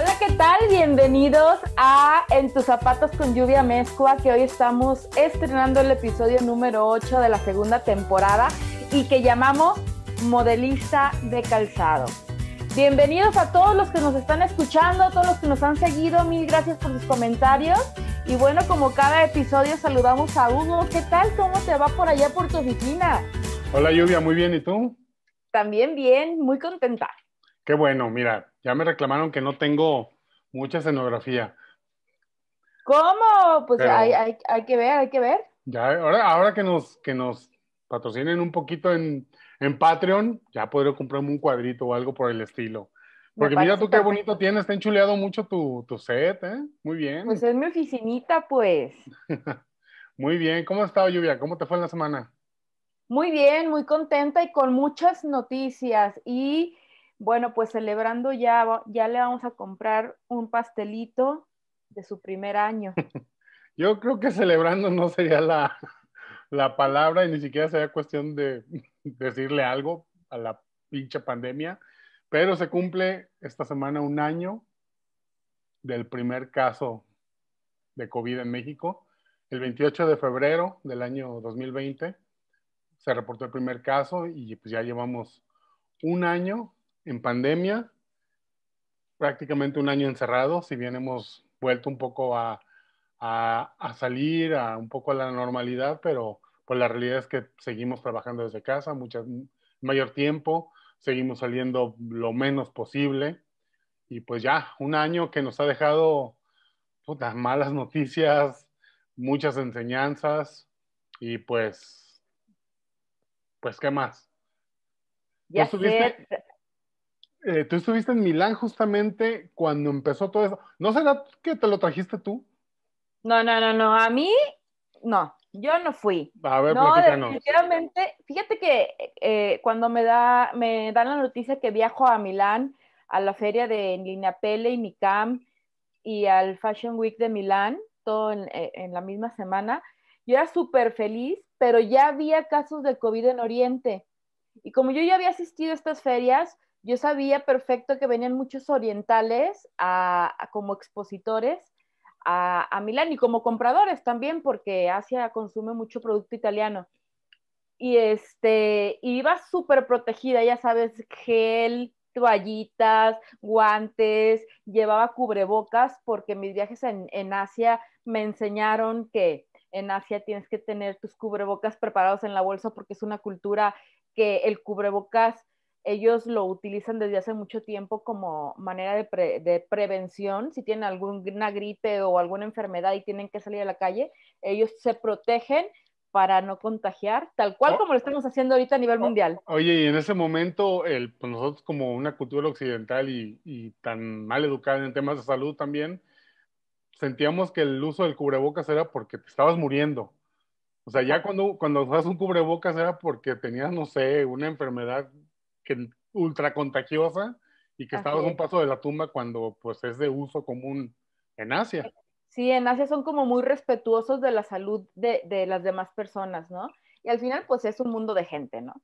Hola, ¿qué tal? Bienvenidos a En tus zapatos con lluvia mezcua, que hoy estamos estrenando el episodio número 8 de la segunda temporada y que llamamos Modelista de Calzado. Bienvenidos a todos los que nos están escuchando, a todos los que nos han seguido, mil gracias por sus comentarios. Y bueno, como cada episodio saludamos a Hugo. ¿Qué tal? ¿Cómo te va por allá por tu oficina? Hola Lluvia, muy bien. ¿Y tú? También bien, muy contenta. Qué bueno, mira, ya me reclamaron que no tengo mucha escenografía. ¿Cómo? Pues hay, hay, hay, que ver, hay que ver. Ya, ahora, ahora que nos, que nos patrocinen un poquito en, en Patreon, ya podré comprarme un cuadrito o algo por el estilo. Porque mira tú qué bonito tienes, está enchuleado mucho tu, tu, set, ¿eh? Muy bien. Pues es mi oficinita, pues. muy bien, ¿cómo ha estado Lluvia? ¿Cómo te fue en la semana? Muy bien, muy contenta y con muchas noticias. Y bueno, pues celebrando ya, ya le vamos a comprar un pastelito de su primer año. Yo creo que celebrando no sería la, la palabra y ni siquiera sería cuestión de decirle algo a la pinche pandemia, pero se cumple esta semana un año del primer caso de COVID en México. El 28 de febrero del año 2020 se reportó el primer caso y pues ya llevamos un año en pandemia, prácticamente un año encerrado, si bien hemos vuelto un poco a, a, a salir, a un poco a la normalidad, pero pues la realidad es que seguimos trabajando desde casa, mucho mayor tiempo, seguimos saliendo lo menos posible y pues ya un año que nos ha dejado puta, malas noticias, muchas enseñanzas y pues, pues, ¿qué más? Ya ¿Tú, estuviste, eh, tú estuviste en Milán justamente cuando empezó todo eso. ¿No será que te lo trajiste tú? No, no, no, no. A mí, no. Yo no fui. A ver, no, definitivamente. Fíjate que eh, cuando me, da, me dan la noticia que viajo a Milán, a la feria de Lineapelle y Micam y al Fashion Week de Milán, todo en, eh, en la misma semana, yo era súper feliz, pero ya había casos de COVID en Oriente. Y como yo ya había asistido a estas ferias, yo sabía perfecto que venían muchos orientales a, como expositores a, a, Milán y como compradores también, porque Asia consume mucho producto italiano. Y este, iba súper protegida, ya sabes, gel, toallitas, guantes, llevaba cubrebocas, porque mis viajes en, en Asia me enseñaron que en Asia tienes que tener tus cubrebocas preparados en la bolsa porque es una cultura que el cubrebocas ellos lo utilizan desde hace mucho tiempo como manera de, pre, de, prevención. Si tienen alguna gripe o alguna enfermedad y tienen que salir a la calle, ellos se protegen para no contagiar, tal cual oh. como lo estamos haciendo ahorita a nivel oh. mundial. Oye, y en ese momento, el, pues nosotros como una cultura occidental y, y, tan mal educada en temas de salud también, sentíamos que el uso del cubrebocas era porque te estabas muriendo. O sea, ya cuando, cuando usas un cubrebocas era porque tenías, no sé, una enfermedad que ultra contagiosa y que estabas un paso de la tumba cuando pues es de uso común en Asia. Sí, en Asia son como muy respetuosos de la salud de, de las demás personas, ¿no? Y al final pues es un mundo de gente, ¿no?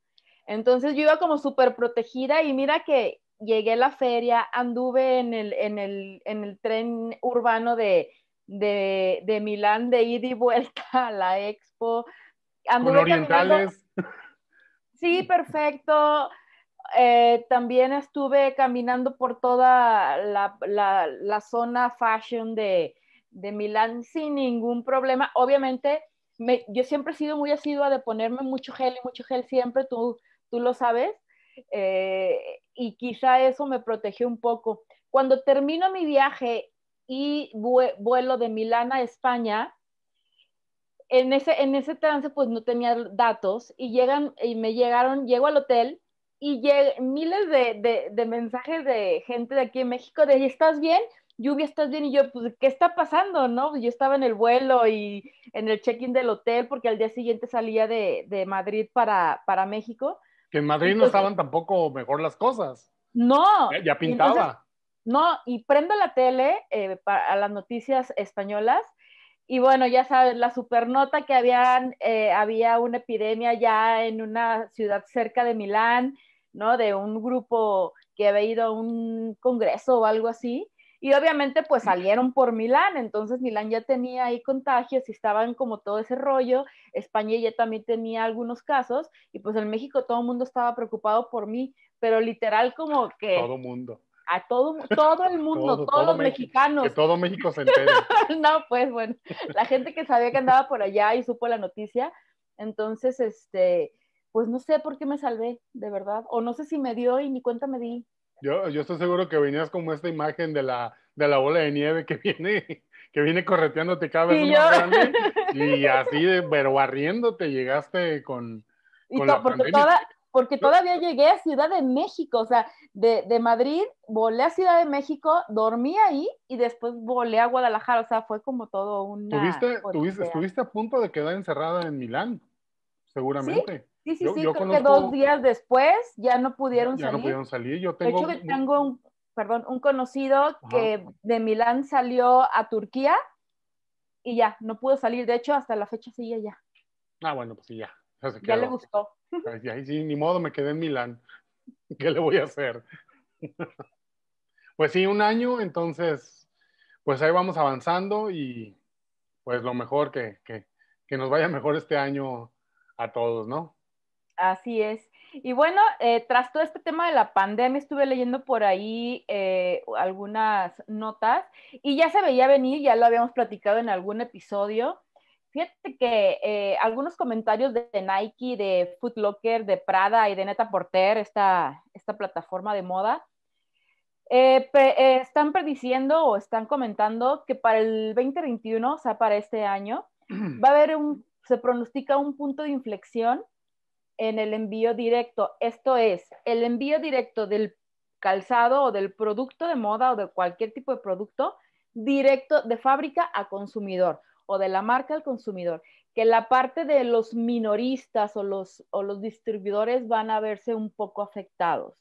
Entonces yo iba como súper protegida y mira que llegué a la feria, anduve en el, en el, en el tren urbano de, de, de Milán de ida y vuelta a la expo. Anduve Con orientales. Caminando. Sí, perfecto. Eh, también estuve caminando por toda la, la, zona fashion de, de, Milán sin ningún problema. Obviamente, me, yo siempre he sido muy asidua de ponerme mucho gel y mucho gel siempre, tú, tú lo sabes, eh, y quizá eso me protegió un poco. Cuando termino mi viaje y vuelo de Milán a España, en ese, en ese trance pues no tenía datos y llegan y me llegaron, llego al hotel y miles de, de, de, mensajes de gente de aquí en México de ¿estás bien? Lluvia, ¿estás bien? Y yo, pues, ¿qué está pasando? ¿No? Yo estaba en el vuelo y en el check-in del hotel porque al día siguiente salía de, de Madrid para, para México. Que en Madrid no estaban tampoco mejor las cosas. No. Ya, pintaba. no, y prendo la tele eh, para, a las noticias españolas y bueno, ya sabes, la supernota que habían, eh, había una epidemia ya en una ciudad cerca de Milán, ¿no? De un grupo que había ido a un congreso o algo así. Y obviamente pues salieron por Milán, entonces Milán ya tenía ahí contagios y estaban como todo ese rollo, España ya también tenía algunos casos y pues en México todo el mundo estaba preocupado por mí, pero literal como que... Todo mundo a todo, todo el mundo, todos los mexicanos. Que todo México se entere. no, pues bueno, la gente que sabía que andaba por allá y supo la noticia, entonces, este, pues no sé por qué me salvé, de verdad, o no sé si me dio y ni cuenta me di. Yo, yo estoy seguro que venías como esta imagen de la, de la bola de nieve que viene, que viene correteándote cada vez más grande y así, pero barriéndote llegaste con, con la porque toda, porque todavía llegué a Ciudad de México, o sea, de, de, Madrid volé a Ciudad de México, dormí ahí y después volé a Guadalajara, o sea, fue como todo un... ¿Tuviste, tuviste, estuviste a punto de quedar encerrada en Milán, seguramente. Sí, sí, sí, creo que dos días después ya no pudieron ya salir. no pudieron salir, yo tengo... De hecho, tengo un, perdón, un conocido que de Milán salió a Turquía y ya, no pudo salir, de hecho, hasta la fecha sigue ya. Ah, bueno, pues sí, ya. Ya, le gustó. Ahí sí, ni modo, me quedé en Milán. ¿Qué le voy a hacer? Pues sí, un año, entonces, pues ahí vamos avanzando y pues lo mejor que, que, que nos vaya mejor este año a todos, ¿no? Así es. Y bueno, eh, tras todo este tema de la pandemia, estuve leyendo por ahí eh, algunas notas y ya se veía venir, ya lo habíamos platicado en algún episodio, Fíjate que eh, algunos comentarios de, Nike, de Foot Locker, de Prada y de Neta Porter, esta, esta plataforma de moda, eh, eh, están prediciendo o están comentando que para el 2021, o sea, para este año, va a haber un, se pronostica un punto de inflexión en el envío directo. Esto es, el envío directo del calzado o del producto de moda o de cualquier tipo de producto directo de fábrica a consumidor o de la marca al consumidor, que la parte de los minoristas o los, o los distribuidores van a verse un poco afectados.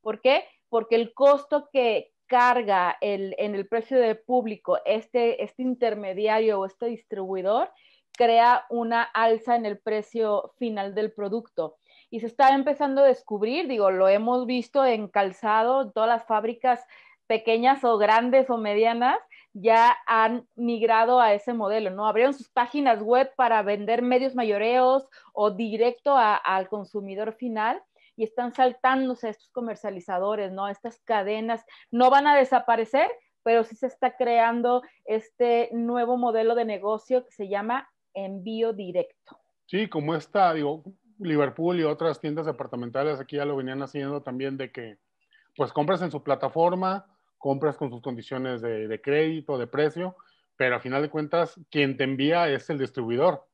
¿Por qué? Porque el costo que carga el, en el precio del público este, este intermediario o este distribuidor crea una alza en el precio final del producto. Y se está empezando a descubrir, digo, lo hemos visto en calzado, todas las fábricas pequeñas o grandes o medianas, ya han migrado a ese modelo, ¿no? Abrieron sus páginas web para vender medios mayoreos o directo al consumidor final y están saltándose estos comercializadores, ¿no? Estas cadenas no van a desaparecer, pero sí se está creando este nuevo modelo de negocio que se llama envío directo. Sí, como está, digo, Liverpool y otras tiendas departamentales aquí ya lo venían haciendo también de que pues compras en su plataforma, compras con sus condiciones de, crédito, de precio, pero a final de cuentas quien te envía es el distribuidor.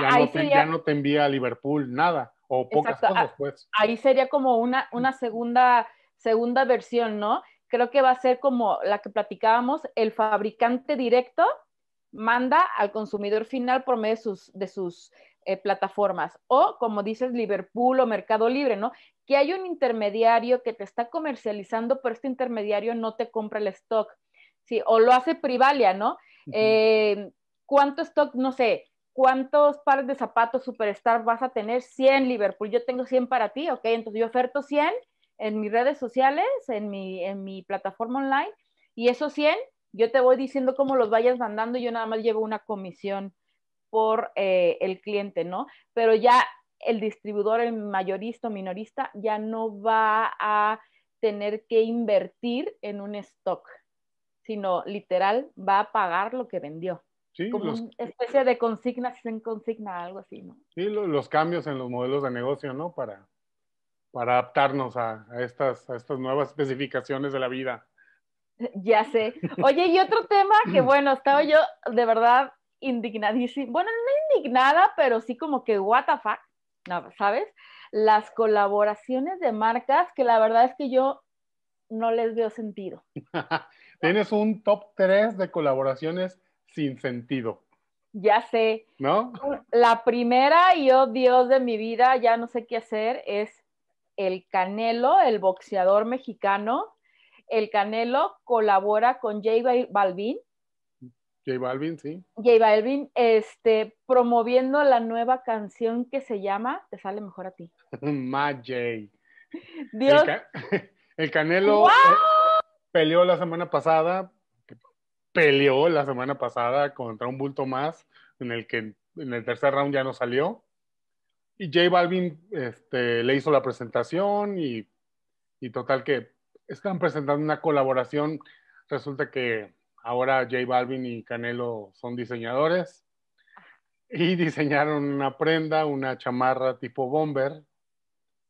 ya, no te, ya, no te, envía a Liverpool nada o pocas cosas, pues. Ahí sería como una, una segunda, segunda versión, ¿no? Creo que va a ser como la que platicábamos, el fabricante directo manda al consumidor final por medio de sus, de sus eh, plataformas. O, como dices, Liverpool o Mercado Libre, ¿no? Que hay un intermediario que te está comercializando, pero este intermediario no te compra el stock. Sí, o lo hace Privalia, ¿no? Eh, ¿Cuánto stock? No sé. ¿Cuántos pares de zapatos Superstar vas a tener? 100 Liverpool. Yo tengo 100 para ti, ¿ok? Entonces yo oferto 100 en mis redes sociales, en mi, en mi plataforma online, y esos 100 yo te voy diciendo cómo los vayas mandando yo nada más llevo una comisión por eh, el cliente, ¿no? Pero ya el distribuidor, el mayorista o minorista, ya no va a tener que invertir en un stock, sino literal va a pagar lo que vendió. Sí, como una especie de consigna sin consigna, algo así, ¿no? Sí, los cambios en los modelos de negocio, ¿no? Para, para adaptarnos a, estas, a estas nuevas especificaciones de la vida. Ya sé. Oye, y otro tema que, bueno, estaba yo de verdad indignadísima, bueno, no indignada, pero sí como que, what the fuck, no, ¿sabes? Las colaboraciones de marcas que la verdad es que yo no les veo sentido. Tienes un top 3 de colaboraciones sin sentido. Ya sé. ¿No? La primera, y oh Dios de mi vida, ya no sé qué hacer, es el Canelo, el boxeador mexicano. El Canelo colabora con J Balvin. J Balvin, sí. J Balvin, este, promoviendo la nueva canción que se llama, te sale mejor a ti. Ma J. Dios. El, Canelo eh, peleó la semana pasada, peleó la semana pasada contra un bulto más, en el que en el tercer round ya no salió. Y J Balvin este, le hizo la presentación y, y total que están presentando una colaboración. Resulta que ahora J Balvin y Canelo son diseñadores. Y diseñaron una prenda, una chamarra tipo bomber,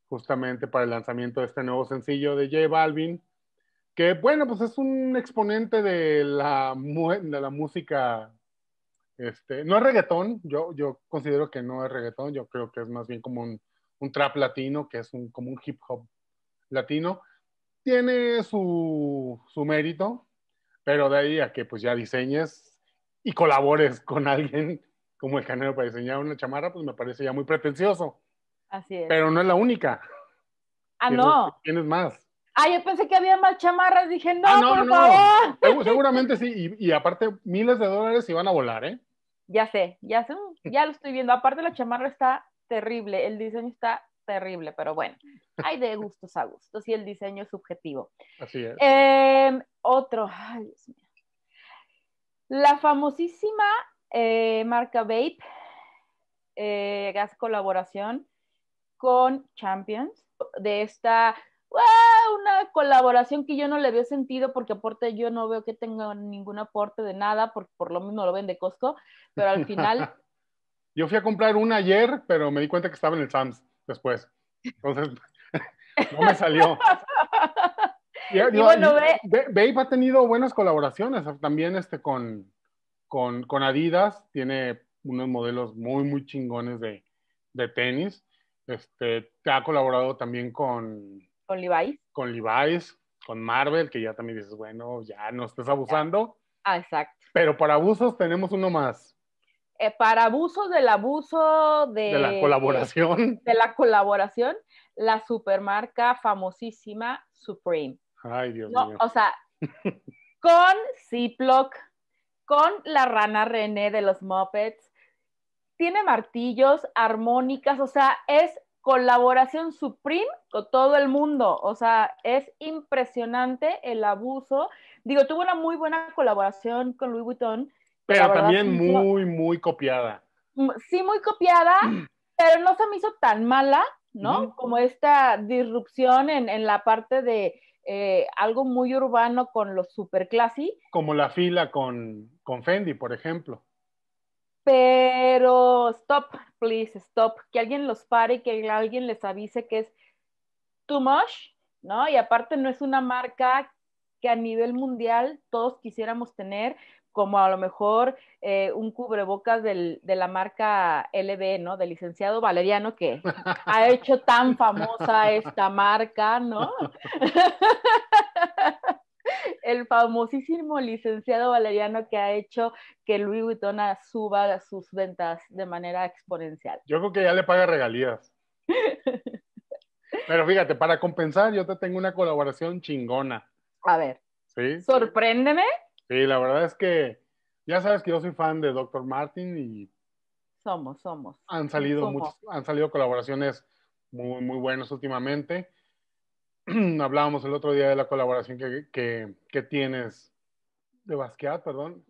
justamente para el lanzamiento de este nuevo sencillo de J Balvin, que bueno, pues es un exponente de la, de la música, este, no es reggaetón, yo, yo considero que no es reggaetón, yo creo que es más bien como un, un trap latino, que es un, como un hip hop latino, tiene su, su mérito, pero de ahí a que pues ya diseñes y colabores con alguien como el Canelo para diseñar una chamarra, pues me parece ya muy pretencioso. Así es. Pero no es la única. Ah, no. Tienes más. Ah, yo pensé que había más chamarras. Dije, no, ah, por favor. seguramente sí. Y, aparte, miles de dólares iban a volar, ¿eh? Ya sé, ya sé, ya lo estoy viendo. Aparte, la chamarra está terrible. El diseño está terrible, pero bueno, hay de gustos a gustos y el diseño es subjetivo. Así es. Em, otro, ay Dios mío. La famosísima eh, marca Vape eh, gas colaboración con Champions de esta una colaboración que yo no le veo sentido porque aporte yo no veo que tenga ningún aporte de nada porque por lo mismo lo ven de Costco, pero al final yo fui a comprar una ayer, pero me di cuenta que estaba en el Sams después. Entonces, no me salió. Y, bueno, Babe ha tenido buenas colaboraciones, también este con, con, con, Adidas, tiene unos modelos muy, muy chingones de, de tenis. Este, ha colaborado también con... Con Levi's. Con Levi's, con Marvel, que ya también dices, bueno, ya no estés abusando. Ah, exacto. Pero para abusos tenemos uno más. Eh, para abuso del abuso de, de la colaboración. De la colaboración, la supermarca famosísima Supreme. Ay, Dios mío. O sea, con Ziploc, con la rana René de los Muppets, tiene martillos, armónicas, o sea, es colaboración Supreme con todo el mundo. O sea, es impresionante el abuso. Digo, tuvo una muy buena colaboración con Louis Vuitton pero también muy, muy copiada. Mm, sí, muy copiada, pero no se me hizo tan mala, ¿no? Como esta disrupción en, la parte de eh, algo muy urbano con los super classy. Como la fila con, con Fendi, por ejemplo. Pero stop, please, stop. Que alguien los pare, que alguien les avise que es too much, ¿no? Y aparte no es una marca que a nivel mundial todos quisiéramos tener, como a lo mejor eh, un cubrebocas del, de la marca LB, ¿no? Del licenciado Valeriano, que ha hecho tan famosa esta marca, ¿no? El famosísimo licenciado Valeriano que ha hecho que Louis Vuitton suba sus ventas de manera exponencial. Yo creo que ya le paga regalías. Pero fíjate, para compensar, yo te tengo una colaboración chingona. A ver. ¿Sí? Sorpréndeme. Sí, la verdad es que ya sabes que yo soy fan de Dr. Martin y somos, somos. Han salido muchos, han salido colaboraciones muy, muy buenas últimamente. Hablábamos el otro día de la colaboración que, que, tienes de Basquiat, perdón.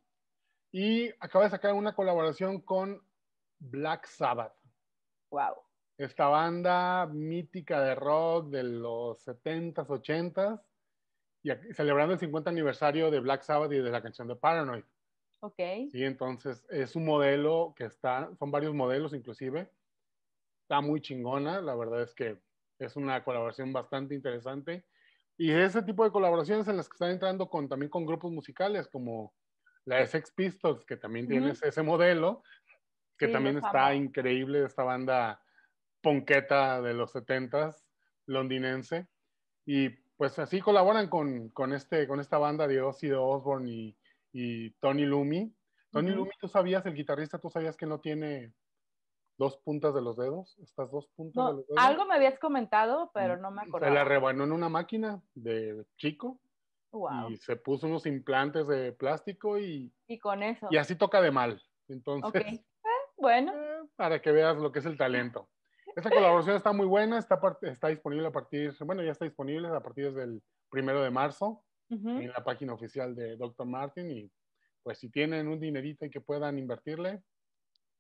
Y acaba de sacar una colaboración con Black Sabbath. Wow. Esta banda mítica de rock de los 70s, 80s y celebrando el 50 aniversario de Black Sabbath y de la canción de Paranoid. Ok. Sí, entonces es un modelo que está, son varios modelos inclusive. Está muy chingona, la verdad es que es una colaboración bastante interesante. Y ese tipo de colaboraciones en las que están entrando con, también con grupos musicales como la Sex Pistols, que también tienes ese modelo, que también está increíble, esta banda ponqueta de los 70s, londinense. Y pues así colaboran con, con, este, con esta banda de Ozzy de Osbourne y, y Tony Lumi. Tony Lumi, tú sabías, el guitarrista, tú sabías que no tiene dos puntas de los dedos, estas dos puntas de los dedos. Algo me habías comentado, pero no me acuerdo. Se la rebanó en una máquina de chico. Y se puso unos implantes de plástico y. Y con eso. Y así toca de mal. Entonces. Eh, bueno. Eh, para que veas lo que es el talento. Esta colaboración está muy buena, está, está disponible a partir, bueno, ya está disponible a partir del primero de marzo en la página oficial de Dr. Martin y pues si tienen un dinerito y que puedan invertirle,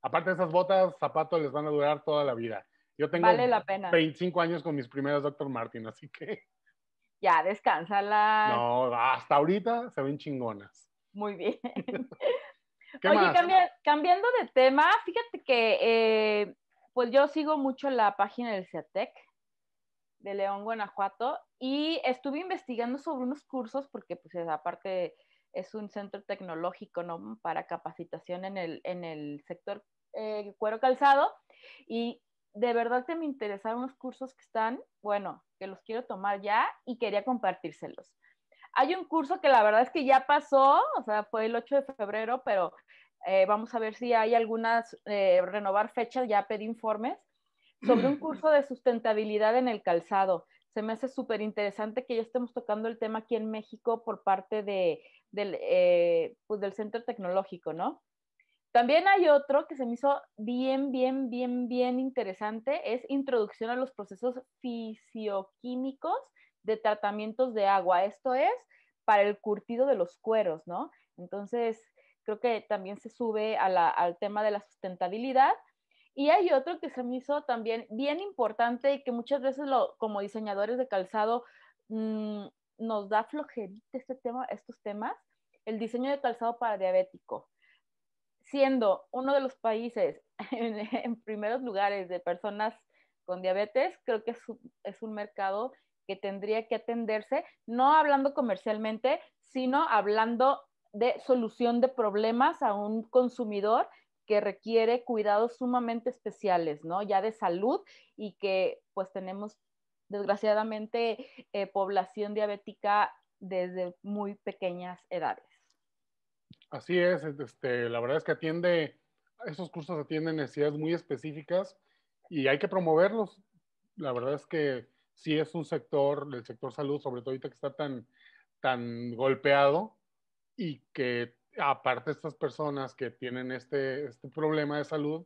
aparte de esas botas, zapatos les van a durar toda la vida. Yo tengo vale la pena. 25 años con mis primeras Dr. Martin, así que... Ya, descánsala. No, hasta ahorita se ven chingonas. Muy bien. Oye, cambiando de tema, fíjate que eh, pues yo sigo mucho la página del CIATEC de León, Guanajuato, y estuve investigando sobre unos cursos, porque pues aparte es un centro tecnológico, ¿no? Para capacitación en el, en el sector eh, cuero calzado, y de verdad que me interesaron unos cursos que están, bueno, que los quiero tomar ya y quería compartírselos. Hay un curso que la verdad es que ya pasó, o sea, fue el 8 de febrero, pero eh, vamos a ver si hay algunas, eh, renovar fechas, ya pedí informes, sobre un curso de sustentabilidad en el calzado. Se me hace súper interesante que ya estemos tocando el tema aquí en México por parte de, del, eh, pues del Centro Tecnológico, ¿no? También hay otro que se me hizo bien, bien, bien, bien interesante, es introducción a los procesos fisioquímicos de tratamientos de agua. Esto es para el curtido de los cueros, ¿no? Entonces, creo que también se sube al tema de la sustentabilidad. Y hay otro que se me hizo también bien importante y que muchas veces lo, como diseñadores de calzado mm, nos da flojerita este tema, estos temas, el diseño de calzado para diabético. Siendo uno de los países en, primeros lugares de personas con diabetes, creo que es es un mercado que tendría que atenderse, no hablando comercialmente, sino hablando de solución de problemas a un consumidor que requiere cuidados sumamente especiales, ¿no? Ya de salud y que pues tenemos desgraciadamente eh, población diabética desde muy pequeñas edades. Así es, este, la verdad es que atiende, esos cursos atienden necesidades muy específicas y hay que promoverlos. La verdad es que sí es un sector, el sector salud, sobre todo ahorita que está tan, tan golpeado, y que aparte estas personas que tienen este, este problema de salud,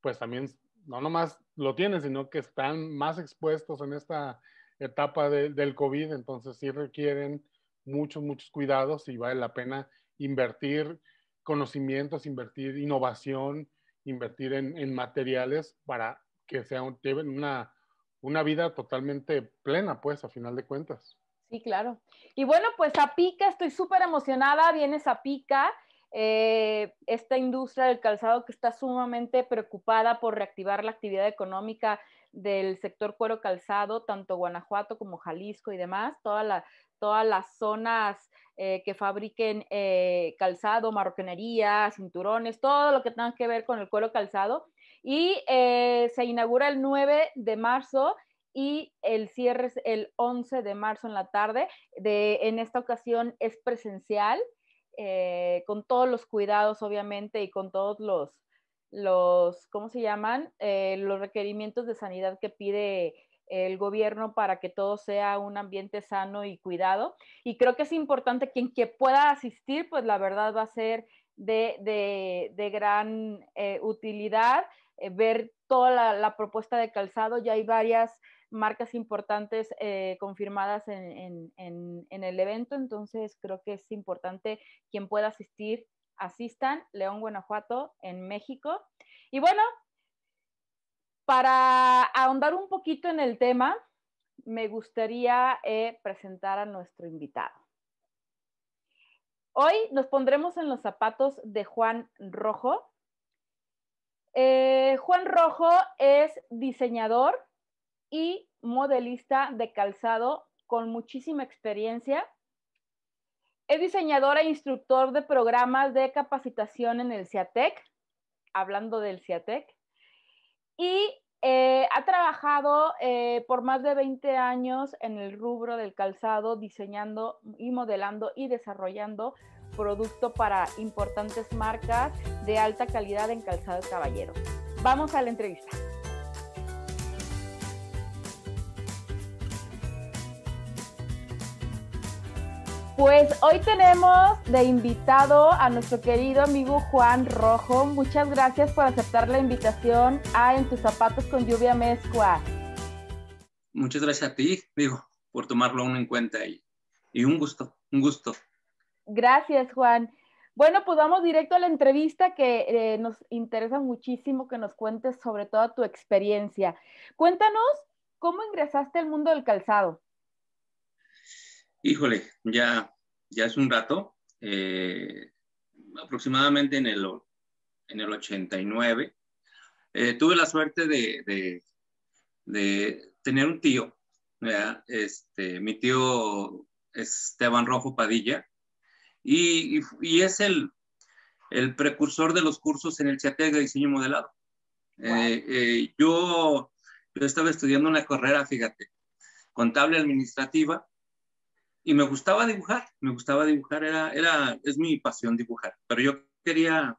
pues también no nomás lo tienen, sino que están más expuestos en esta etapa del COVID, entonces sí requieren muchos, muchos cuidados y vale la pena invertir conocimientos, invertir innovación, invertir en, materiales para que sean, lleven una, una vida totalmente plena, pues, a final de cuentas. Sí, claro. Y bueno, pues Zapica, estoy súper emocionada, viene Zapica, eh, esta industria del calzado que está sumamente preocupada por reactivar la actividad económica del sector cuero calzado, tanto Guanajuato como Jalisco y demás, todas las zonas eh, que fabriquen eh, calzado, marroquinería, cinturones, todo lo que tenga que ver con el cuero calzado. Y se inaugura el 9 de marzo y el cierre es el 11 de marzo en la tarde. De, en esta ocasión es presencial, eh, con todos los cuidados, obviamente, y con todos los, los ¿cómo se llaman? Eh, los requerimientos de sanidad que pide el gobierno para que todo sea un ambiente sano y cuidado. Y creo que es importante quien que pueda asistir, pues la verdad va a ser de, de, de gran eh, utilidad ver toda la, la, propuesta de calzado. Ya hay varias marcas importantes eh, confirmadas en, el evento, entonces creo que es importante quien pueda asistir, asistan, León, Guanajuato, en México. Y bueno, para ahondar un poquito en el tema, me gustaría eh, presentar a nuestro invitado. Hoy nos pondremos en los zapatos de Juan Rojo. Eh, Juan Rojo es diseñador, y modelista de calzado con muchísima experiencia. Es diseñador e instructor de programas de capacitación en el CIATEC, hablando del CIATEC, y Eh, ha trabajado eh, por más de 20 años en el rubro del calzado, diseñando y modelando y desarrollando producto para importantes marcas de alta calidad en calzado caballero. Vamos a la entrevista. Pues hoy tenemos de invitado a nuestro querido amigo Juan Rojo. Muchas gracias por aceptar la invitación a En tus zapatos con lluvia mezcua. Muchas gracias a ti, digo, por tomarlo uno en cuenta y, y un gusto, un gusto. Gracias, Juan. Bueno, pues vamos directo a la entrevista que eh, nos interesa muchísimo que nos cuentes sobre toda tu experiencia. Cuéntanos cómo ingresaste al mundo del calzado. Híjole, ya, ya es un rato, eh, aproximadamente en el, en el 89. Eh, tuve la suerte de, de, tener un tío, este, mi tío Esteban Rojo Padilla, y, y, es el, el, precursor de los cursos en el CIATEC de diseño modelado. Eh, yo, yo estaba estudiando una carrera, fíjate, contable administrativa, y me gustaba dibujar, me gustaba dibujar, era, era, es mi pasión dibujar, pero yo quería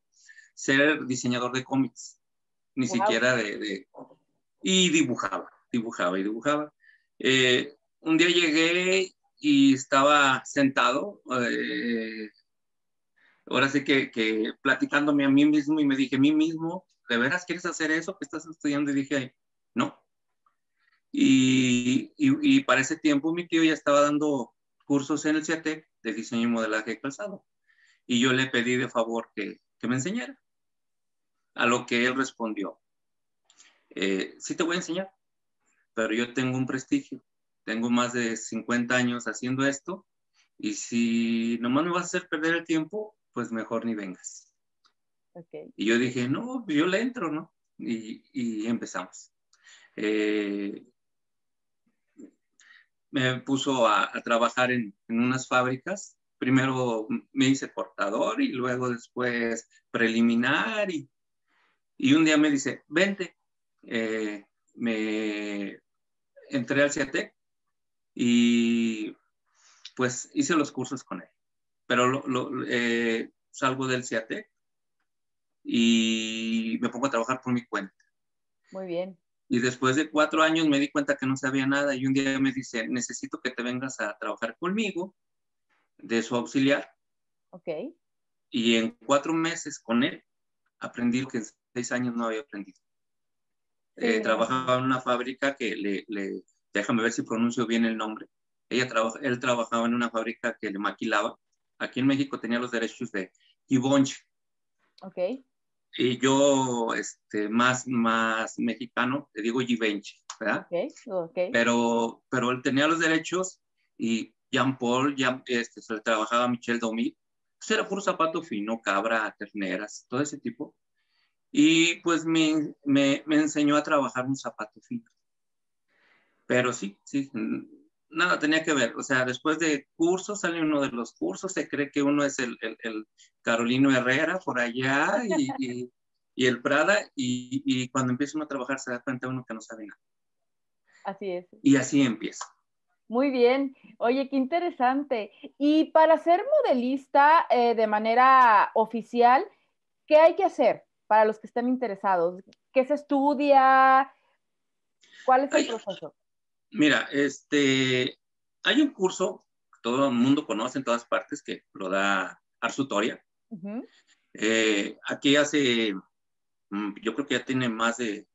ser diseñador de cómics, ni siquiera de, Y dibujaba, dibujaba y dibujaba. Eh, un día llegué y estaba sentado, eh, ahora sí que, que, platicándome a mí mismo y me dije, a mí mismo, ¿de veras quieres hacer eso que estás estudiando? Y dije, no. Y, y, y para ese tiempo mi tío ya estaba dando cursos en el CIATEC de diseño y modelaje de calzado. Y yo le pedí de favor que, que me enseñara. A lo que él respondió, eh, sí te voy a enseñar, pero yo tengo un prestigio, tengo más de 50 años haciendo esto, y si nomás me vas a hacer perder el tiempo, pues mejor ni vengas. Y yo dije, no, yo le entro, ¿no? Y, y empezamos. Eh, me puso a, trabajar en, unas fábricas. Primero me hice cortador y luego después preliminar y, y un día me dice, vente. Eh, me entré al CIATEC y pues hice los cursos con él. Pero eh, salgo del CIATEC y me pongo a trabajar por mi cuenta. Muy bien. Y después de cuatro años me di cuenta que no sabía nada y un día me dice, necesito que te vengas a trabajar conmigo de su auxiliar. Ok. Y en cuatro meses con él aprendí lo que en seis años no había aprendido. Eh, trabajaba en una fábrica que le, le, déjame ver si pronuncio bien el nombre. Ella trabaja, él trabajaba en una fábrica que le maquilaba. Aquí en México tenía los derechos de Givenchy. Ok y yo, este, más, más mexicano, te digo Givenchy, ¿verdad? Okay, Pero, pero él tenía los derechos y Jean Paul, Jean, este, se le trabajaba a Michel Domi, pues era puro zapato fino, cabra, terneras, todo ese tipo. Y pues me, me, me enseñó a trabajar un zapato fino. Pero sí, sí, nada tenía que ver. O sea, después de cursos, sale uno de los cursos, se cree que uno es el, el, Carolino Herrera por allá y, y, el Prada, y, y, cuando empieza uno a trabajar se da cuenta uno que no sabe nada. Así es. Y así empieza. Muy bien. Oye, qué interesante. Y para ser modelista eh, de manera oficial, ¿qué hay que hacer para los que estén interesados? ¿Qué se estudia? ¿Cuál es el proceso? Mira, este, hay un curso que todo el mundo conoce en todas partes que lo da Arsutoria. Eh, aquí hace, mm, yo creo que ya tiene más de,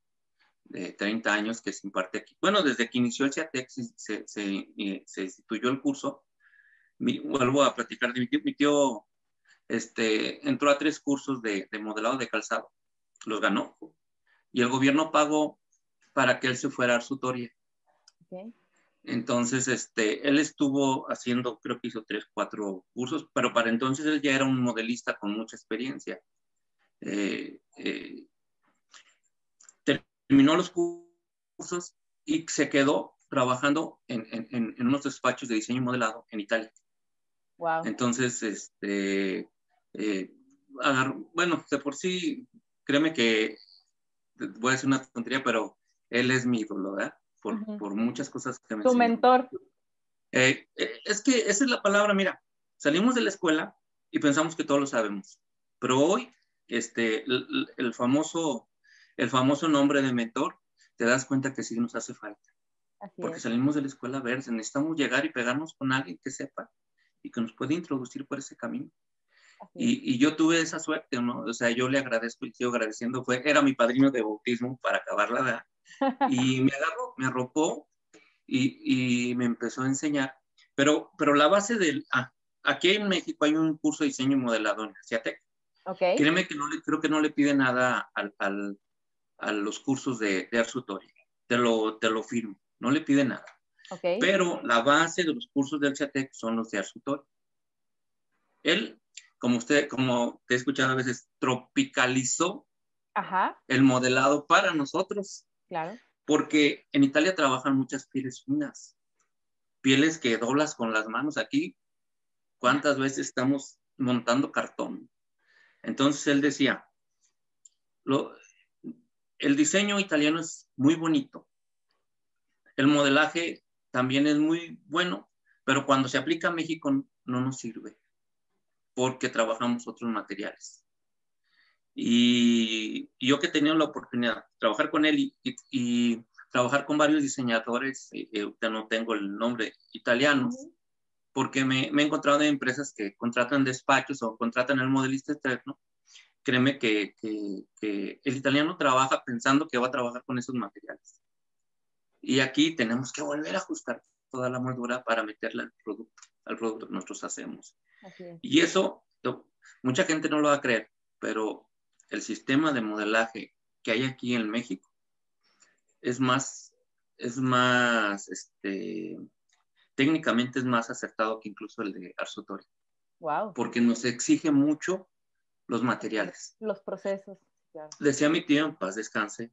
30 años que se imparte aquí. Bueno, desde que inició el CIATEC se, se, eh, instituyó el curso. vuelvo a platicar de mi tío. Mi tío este, entró a tres cursos de, de modelado de calzado. Los ganó. Y el gobierno pagó para que él se fuera a Arsutoria. Entonces, este, él estuvo haciendo, creo que hizo tres, cuatro cursos, pero para entonces él ya era un modelista con mucha experiencia. Eh, eh, terminó los cursos y se quedó trabajando en, en, en, unos despachos de diseño modelado en Italia. Wow. Entonces, este, eh, bueno, de por sí, créeme que voy a decir una tontería, pero él es mi ídolo, ¿verdad? Por, por muchas cosas que me Tu mentor. Eh, eh, es que esa es la palabra, mira, salimos de la escuela y pensamos que todos lo sabemos, pero hoy este, el, famoso, el famoso nombre de mentor, te das cuenta que sí nos hace falta. porque salimos de la escuela a ver, necesitamos llegar y pegarnos con alguien que sepa y que nos puede introducir por ese camino. Y, y, yo tuve esa suerte, ¿no? O sea, yo le agradezco y sigo agradeciendo. Fue, era mi padrino de bautismo para acabar la edad. Y me agarró, me arropó y, y, me empezó a enseñar. Pero, pero la base del... Ah, aquí en México hay un curso de diseño y modelado en Asiatec. Okay. Créeme que no le, creo que no le pide nada al, al, a los cursos de, de Arsutori. Te lo, te lo firmo. No le pide nada. Okay. Pero la base de los cursos del CIATEC son los de Arsutori. Él como usted, como te he escuchado a veces, tropicalizó Ajá. el modelado para nosotros. Claro. Porque en Italia trabajan muchas pieles finas, pieles que doblas con las manos aquí. ¿Cuántas veces estamos montando cartón? Entonces él decía, lo, el diseño italiano es muy bonito, el modelaje también es muy bueno, pero cuando se aplica a México no nos sirve porque trabajamos otros materiales. Y, yo que he tenido la oportunidad de trabajar con él y, y, trabajar con varios diseñadores, eh, eh, no tengo el nombre, italianos, porque me, me, he encontrado en empresas que contratan despachos o contratan el modelista externo. Créeme que, que, que el italiano trabaja pensando que va a trabajar con esos materiales. Y aquí tenemos que volver a ajustar toda la moldura para meterla al producto, al producto que nosotros hacemos. Y eso, mucha gente no lo va a creer, pero el sistema de modelaje que hay aquí en México es más, es más, este, técnicamente es más acertado que incluso el de Arsutori. Wow. Porque nos exige mucho los materiales. Los procesos. Claro. Decía mi tío, en paz descanse,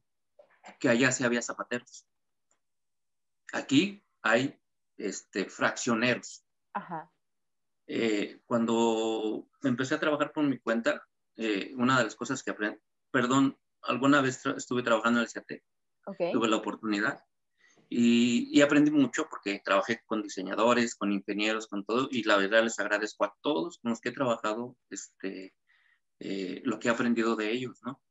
que allá sí había zapateros. Aquí hay este, fraccioneros. Ajá. Eh, cuando empecé a trabajar por mi cuenta, eh, una de las cosas que aprendí, perdón, alguna vez tra estuve trabajando en el CAT, okay. tuve la oportunidad y, y, aprendí mucho porque trabajé con diseñadores, con ingenieros, con todo, y la verdad les agradezco a todos con los que he trabajado este, eh, lo que he aprendido de ellos, ¿no?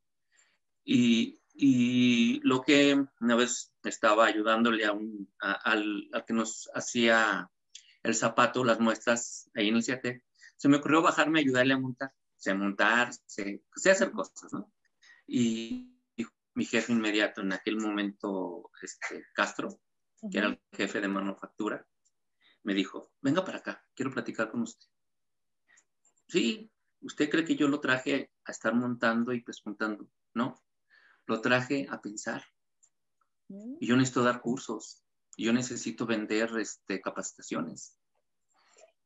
Y, y lo que una vez estaba ayudándole a un, a, al, al que nos hacía el zapato, las muestras ahí en el CIATEC, se me ocurrió bajarme a ayudarle a montar, sé montar, sé hacer cosas, ¿no? Y, y, mi jefe inmediato en aquel momento, este, Castro, uh -huh. que era el jefe de manufactura, me dijo, venga para acá, quiero platicar con usted. Sí, ¿usted cree que yo lo traje a estar montando y preguntando? No, lo traje a pensar. Uh -huh. Y yo necesito dar cursos yo necesito vender este, capacitaciones.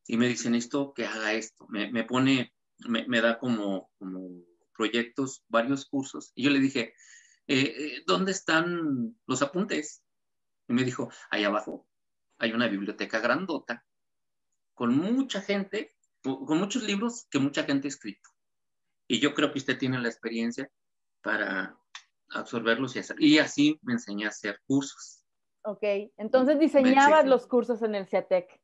Y me dicen esto, que haga esto. Me, me pone, me, me, da como, como proyectos, varios cursos. Y yo le dije, eh, ¿dónde están los apuntes? Y me dijo, ahí abajo hay una biblioteca grandota con mucha gente, con muchos libros que mucha gente ha escrito. Y yo creo que usted tiene la experiencia para absorberlos y hacer. Y así me enseñé a hacer cursos. Ok, entonces diseñabas los cursos en el CIATEC.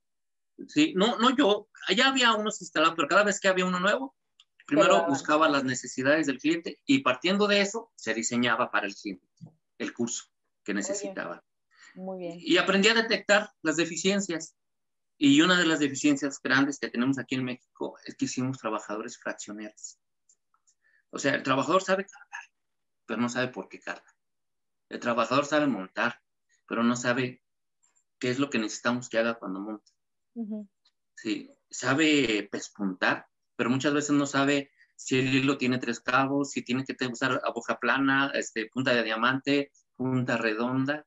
Sí, no, no yo, allá había unos instalados, pero cada vez que había uno nuevo, primero buscaba las necesidades del cliente y partiendo de eso se diseñaba para el cliente el curso que necesitaba. Muy bien. Y aprendí a detectar las deficiencias. Y una de las deficiencias grandes que tenemos aquí en México es que hicimos trabajadores fraccioneros. O sea, el trabajador sabe cargar, pero no sabe por qué carga. El trabajador sabe montar, pero no sabe qué es lo que necesitamos que haga cuando monta. Uh -huh. Sí, sabe pespuntar, pero muchas veces no sabe si el hilo tiene tres cabos, si tiene que usar aguja plana, este, punta de diamante, punta redonda.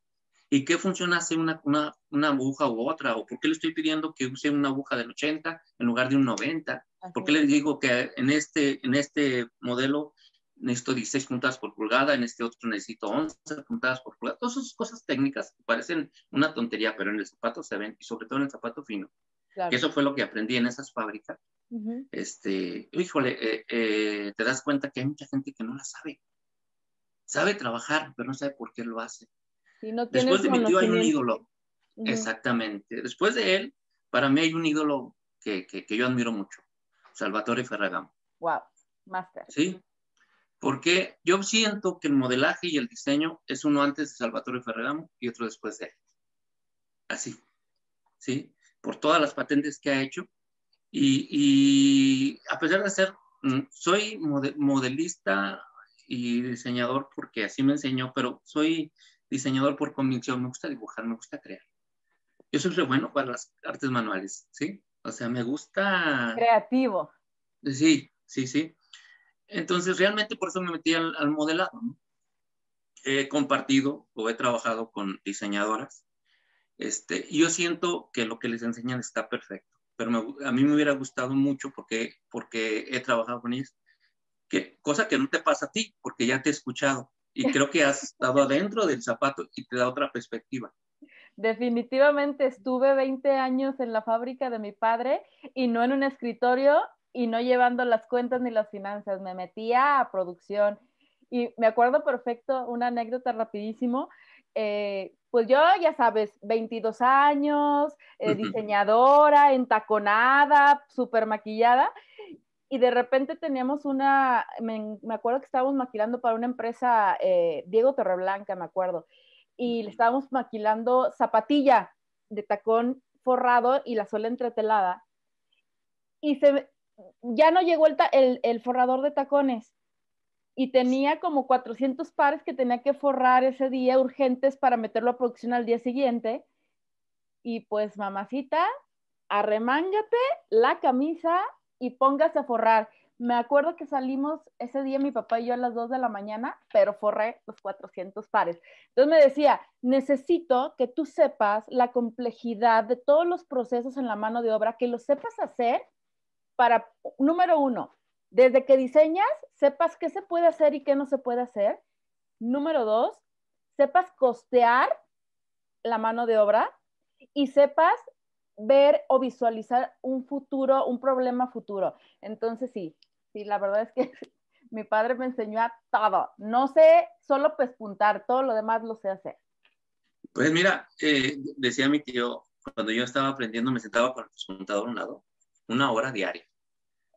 ¿Y qué funciona hace una, una, una, aguja u otra? ¿O por qué le estoy pidiendo que use una aguja del 80 en lugar de un 90? Okay. ¿Por qué le digo que en este, en este modelo necesito 16 puntadas por pulgada, en este otro necesito 11 puntadas por pulgada. Todas esas cosas técnicas que parecen una tontería, pero en el zapato se ven, y sobre todo en el zapato fino. Claro. Que eso fue lo que aprendí en esas fábricas. Uh -huh. Este, híjole, eh, eh, te das cuenta que hay mucha gente que no la sabe. Sabe trabajar, pero no sabe por qué lo hace. Después de mi tío hay un ídolo. Exactamente. Después de él, para mí hay un ídolo que, que, que yo admiro mucho, Salvatore Ferragamo. Wow, master. Sí, porque yo siento que el modelaje y el diseño es uno antes de Salvatore Ferragamo y otro después de él. Así, ¿sí? Por todas las patentes que ha hecho. Y, a pesar de ser, mm, soy modelista y diseñador porque así me enseñó, pero soy diseñador por convicción, me gusta dibujar, me gusta crear. Yo soy re bueno para las artes manuales, ¿sí? O sea, me gusta... Creativo. Sí, sí, sí. Entonces, realmente por eso me metí al, modelado. He compartido o he trabajado con diseñadoras. Este, yo siento que lo que les enseñan está perfecto, pero a mí me hubiera gustado mucho porque, porque he trabajado con ellas, que, cosa que no te pasa a ti, porque ya te he escuchado y creo que has estado adentro del zapato y te da otra perspectiva. Definitivamente estuve 20 años en la fábrica de mi padre y no en un escritorio y no llevando las cuentas ni las finanzas, me metía a producción. Y me acuerdo perfecto, una anécdota rapidísimo. Eh, pues yo, ya sabes, 22 años, eh, diseñadora, entaconada, súper maquillada, y de repente teníamos una, me, acuerdo que estábamos maquilando para una empresa, eh, Diego Torreblanca, me acuerdo, y le estábamos maquilando zapatilla de tacón forrado y la sola entretelada. Y se, ya no llegó el, el, forrador de tacones y tenía como 400 pares que tenía que forrar ese día urgentes para meterlo a producción al día siguiente. Y pues, mamacita, arremángate la camisa y póngase a forrar. Me acuerdo que salimos ese día mi papá y yo a las 2 de la mañana, pero forré los 400 pares. Entonces me decía, necesito que tú sepas la complejidad de todos los procesos en la mano de obra, que lo sepas hacer para, número uno, desde que diseñas, sepas qué se puede hacer y qué no se puede hacer. Número dos, sepas costear la mano de obra y sepas ver o visualizar un futuro, un problema futuro. Entonces, sí, sí, la verdad es que mi padre me enseñó a todo. No sé solo pespuntar, todo lo demás lo sé hacer. Pues mira, eh, decía mi tío, cuando yo estaba aprendiendo, me sentaba con el pespuntador a un lado una hora diaria.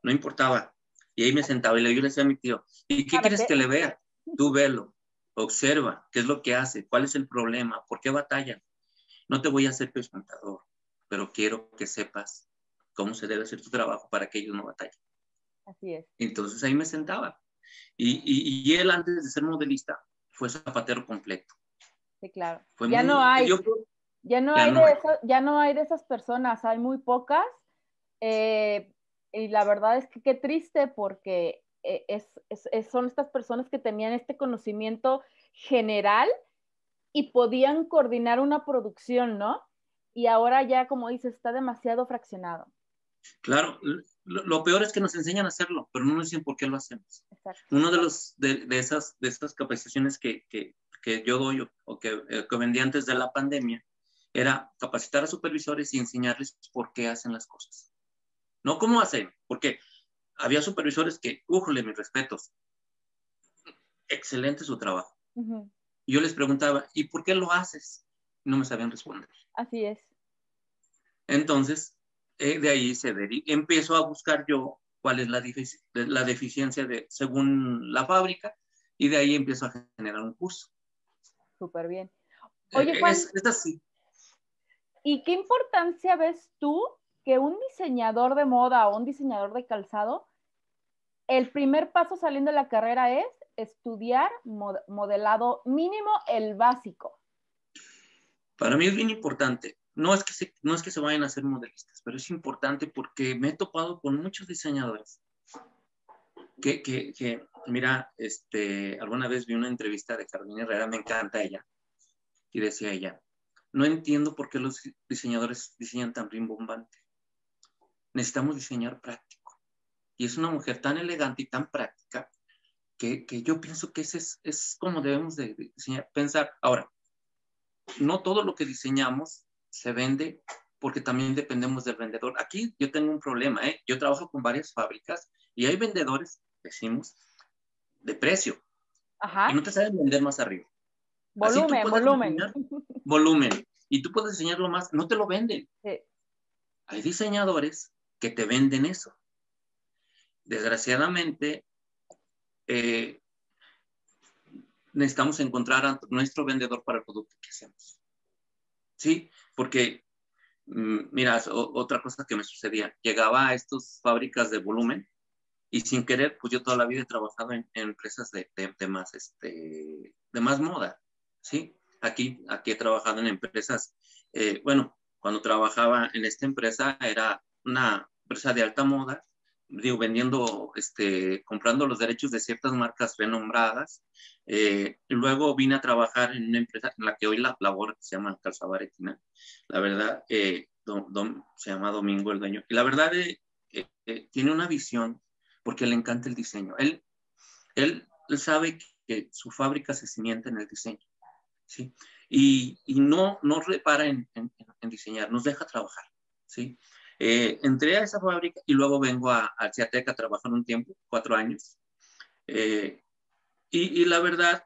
No importaba. Y ahí me sentaba y yo le decía a mi tío, ¿y qué quieres que le vea? Tú velo, observa qué es lo que hace, cuál es el problema, por qué batalla. No te voy a hacer presentador, pero quiero que sepas cómo se debe hacer tu trabajo para que ellos no batallen. Así es. Entonces ahí me sentaba. Y, y, él antes de ser modelista fue zapatero completo. Sí, claro. ya, no hay, ya no hay. de ya no hay de esas personas, hay muy pocas eh, y la verdad es que qué triste porque eh, es, son estas personas que tenían este conocimiento general y podían coordinar una producción, ¿no? Y ahora ya, como dices, está demasiado fraccionado. Claro, lo, peor es que nos enseñan a hacerlo, pero no nos dicen por qué lo hacemos. Uno de, los, de, esas, de esas capacitaciones que, que, que yo doy o que, eh, que vendí antes de la pandemia era capacitar a supervisores y enseñarles por qué hacen las cosas. No cómo hacen, porque había supervisores que, újole, mis respetos, excelente su trabajo. yo les preguntaba, ¿y por qué lo haces? No me sabían responder. Así es. Entonces, eh, de ahí se empiezo a buscar yo cuál es la, la deficiencia de, según la fábrica y de ahí empiezo a generar un curso. Súper bien. Oye, Juan, es así. ¿Y qué importancia ves tú que un diseñador de moda o un diseñador de calzado, el primer paso saliendo de la carrera es estudiar modelado mínimo, el básico. Para mí es bien importante. No es, que se, no es que se vayan a hacer modelistas, pero es importante porque me he topado con muchos diseñadores que, que mira, este, alguna vez vi una entrevista de Carolina Herrera, me encanta ella, y decía ella, no entiendo por qué los diseñadores diseñan tan rimbombante necesitamos diseñar práctico. Y es una mujer tan elegante y tan práctica que, que yo pienso que ese es, es como debemos de, diseñar, pensar. Ahora, no todo lo que diseñamos se vende porque también dependemos del vendedor. Aquí yo tengo un problema, ¿eh? Yo trabajo con varias fábricas y hay vendedores, decimos, de precio. Ajá. Y no te saben vender más arriba. Volumen, volumen. Volumen. Y tú puedes diseñarlo más, no te lo venden. Hay diseñadores que te venden eso. Desgraciadamente, eh, necesitamos encontrar a nuestro vendedor para el producto que hacemos. ¿Sí? Porque, mm, mira, otra cosa que me sucedía, llegaba a estas fábricas de volumen y sin querer, pues yo toda la vida he trabajado en, empresas de, de, más, este, de más moda, ¿sí? Aquí, aquí he trabajado en empresas, eh, bueno, cuando trabajaba en esta empresa era una empresa de alta moda, digo, vendiendo, este, comprando los derechos de ciertas marcas renombradas. Eh, luego vine a trabajar en una empresa en la que hoy la labor se llama Calzabaretina. La verdad, eh, se llama Domingo el dueño. Y la verdad, tiene una visión porque le encanta el diseño. Él, él, sabe que su fábrica se cimienta en el diseño, ¿sí? Y, y no, no repara en, en, diseñar, nos deja trabajar, ¿sí? Eh, entré a esa fábrica y luego vengo a, a Ciateca a trabajar un tiempo, cuatro años. Eh, y, y, la verdad,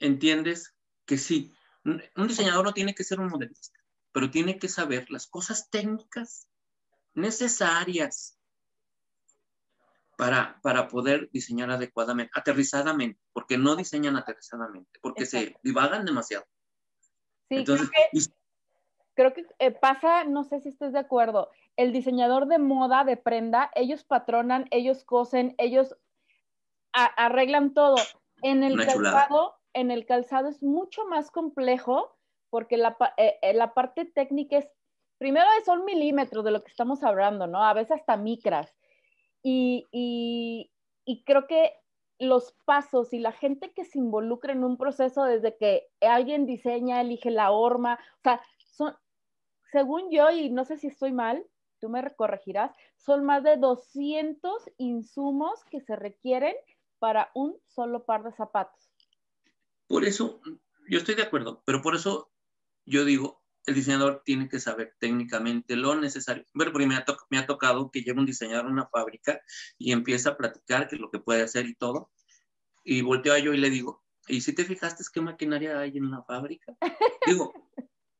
entiendes que sí, un diseñador no tiene que ser un modelista, pero tiene que saber las cosas técnicas necesarias para, para poder diseñar adecuadamente, aterrizadamente, porque no diseñan aterrizadamente, porque se divagan demasiado. Sí, Entonces, creo que, eh, pasa, no sé si estás de acuerdo, el diseñador de moda, de prenda, ellos patronan, ellos cosen, ellos arreglan todo. En el calzado, en el calzado es mucho más complejo porque la, eh, eh, la parte técnica es, primero son milímetros de lo que estamos hablando, ¿no? A veces hasta micras. Y, creo que los pasos y la gente que se involucra en un proceso desde que alguien diseña, elige la horma, o sea, son, según yo, y no sé si estoy mal, tú me corregirás, son más de 200 insumos que se requieren para un solo par de zapatos. Por eso, yo estoy de acuerdo, pero por eso yo digo, el diseñador tiene que saber técnicamente lo necesario. Pero me ha, me ha tocado que lleve un diseñador a una fábrica y empieza a platicar qué es lo que puede hacer y todo. Y volteo a yo y le digo, ¿y si te fijaste qué maquinaria hay en la fábrica? Digo,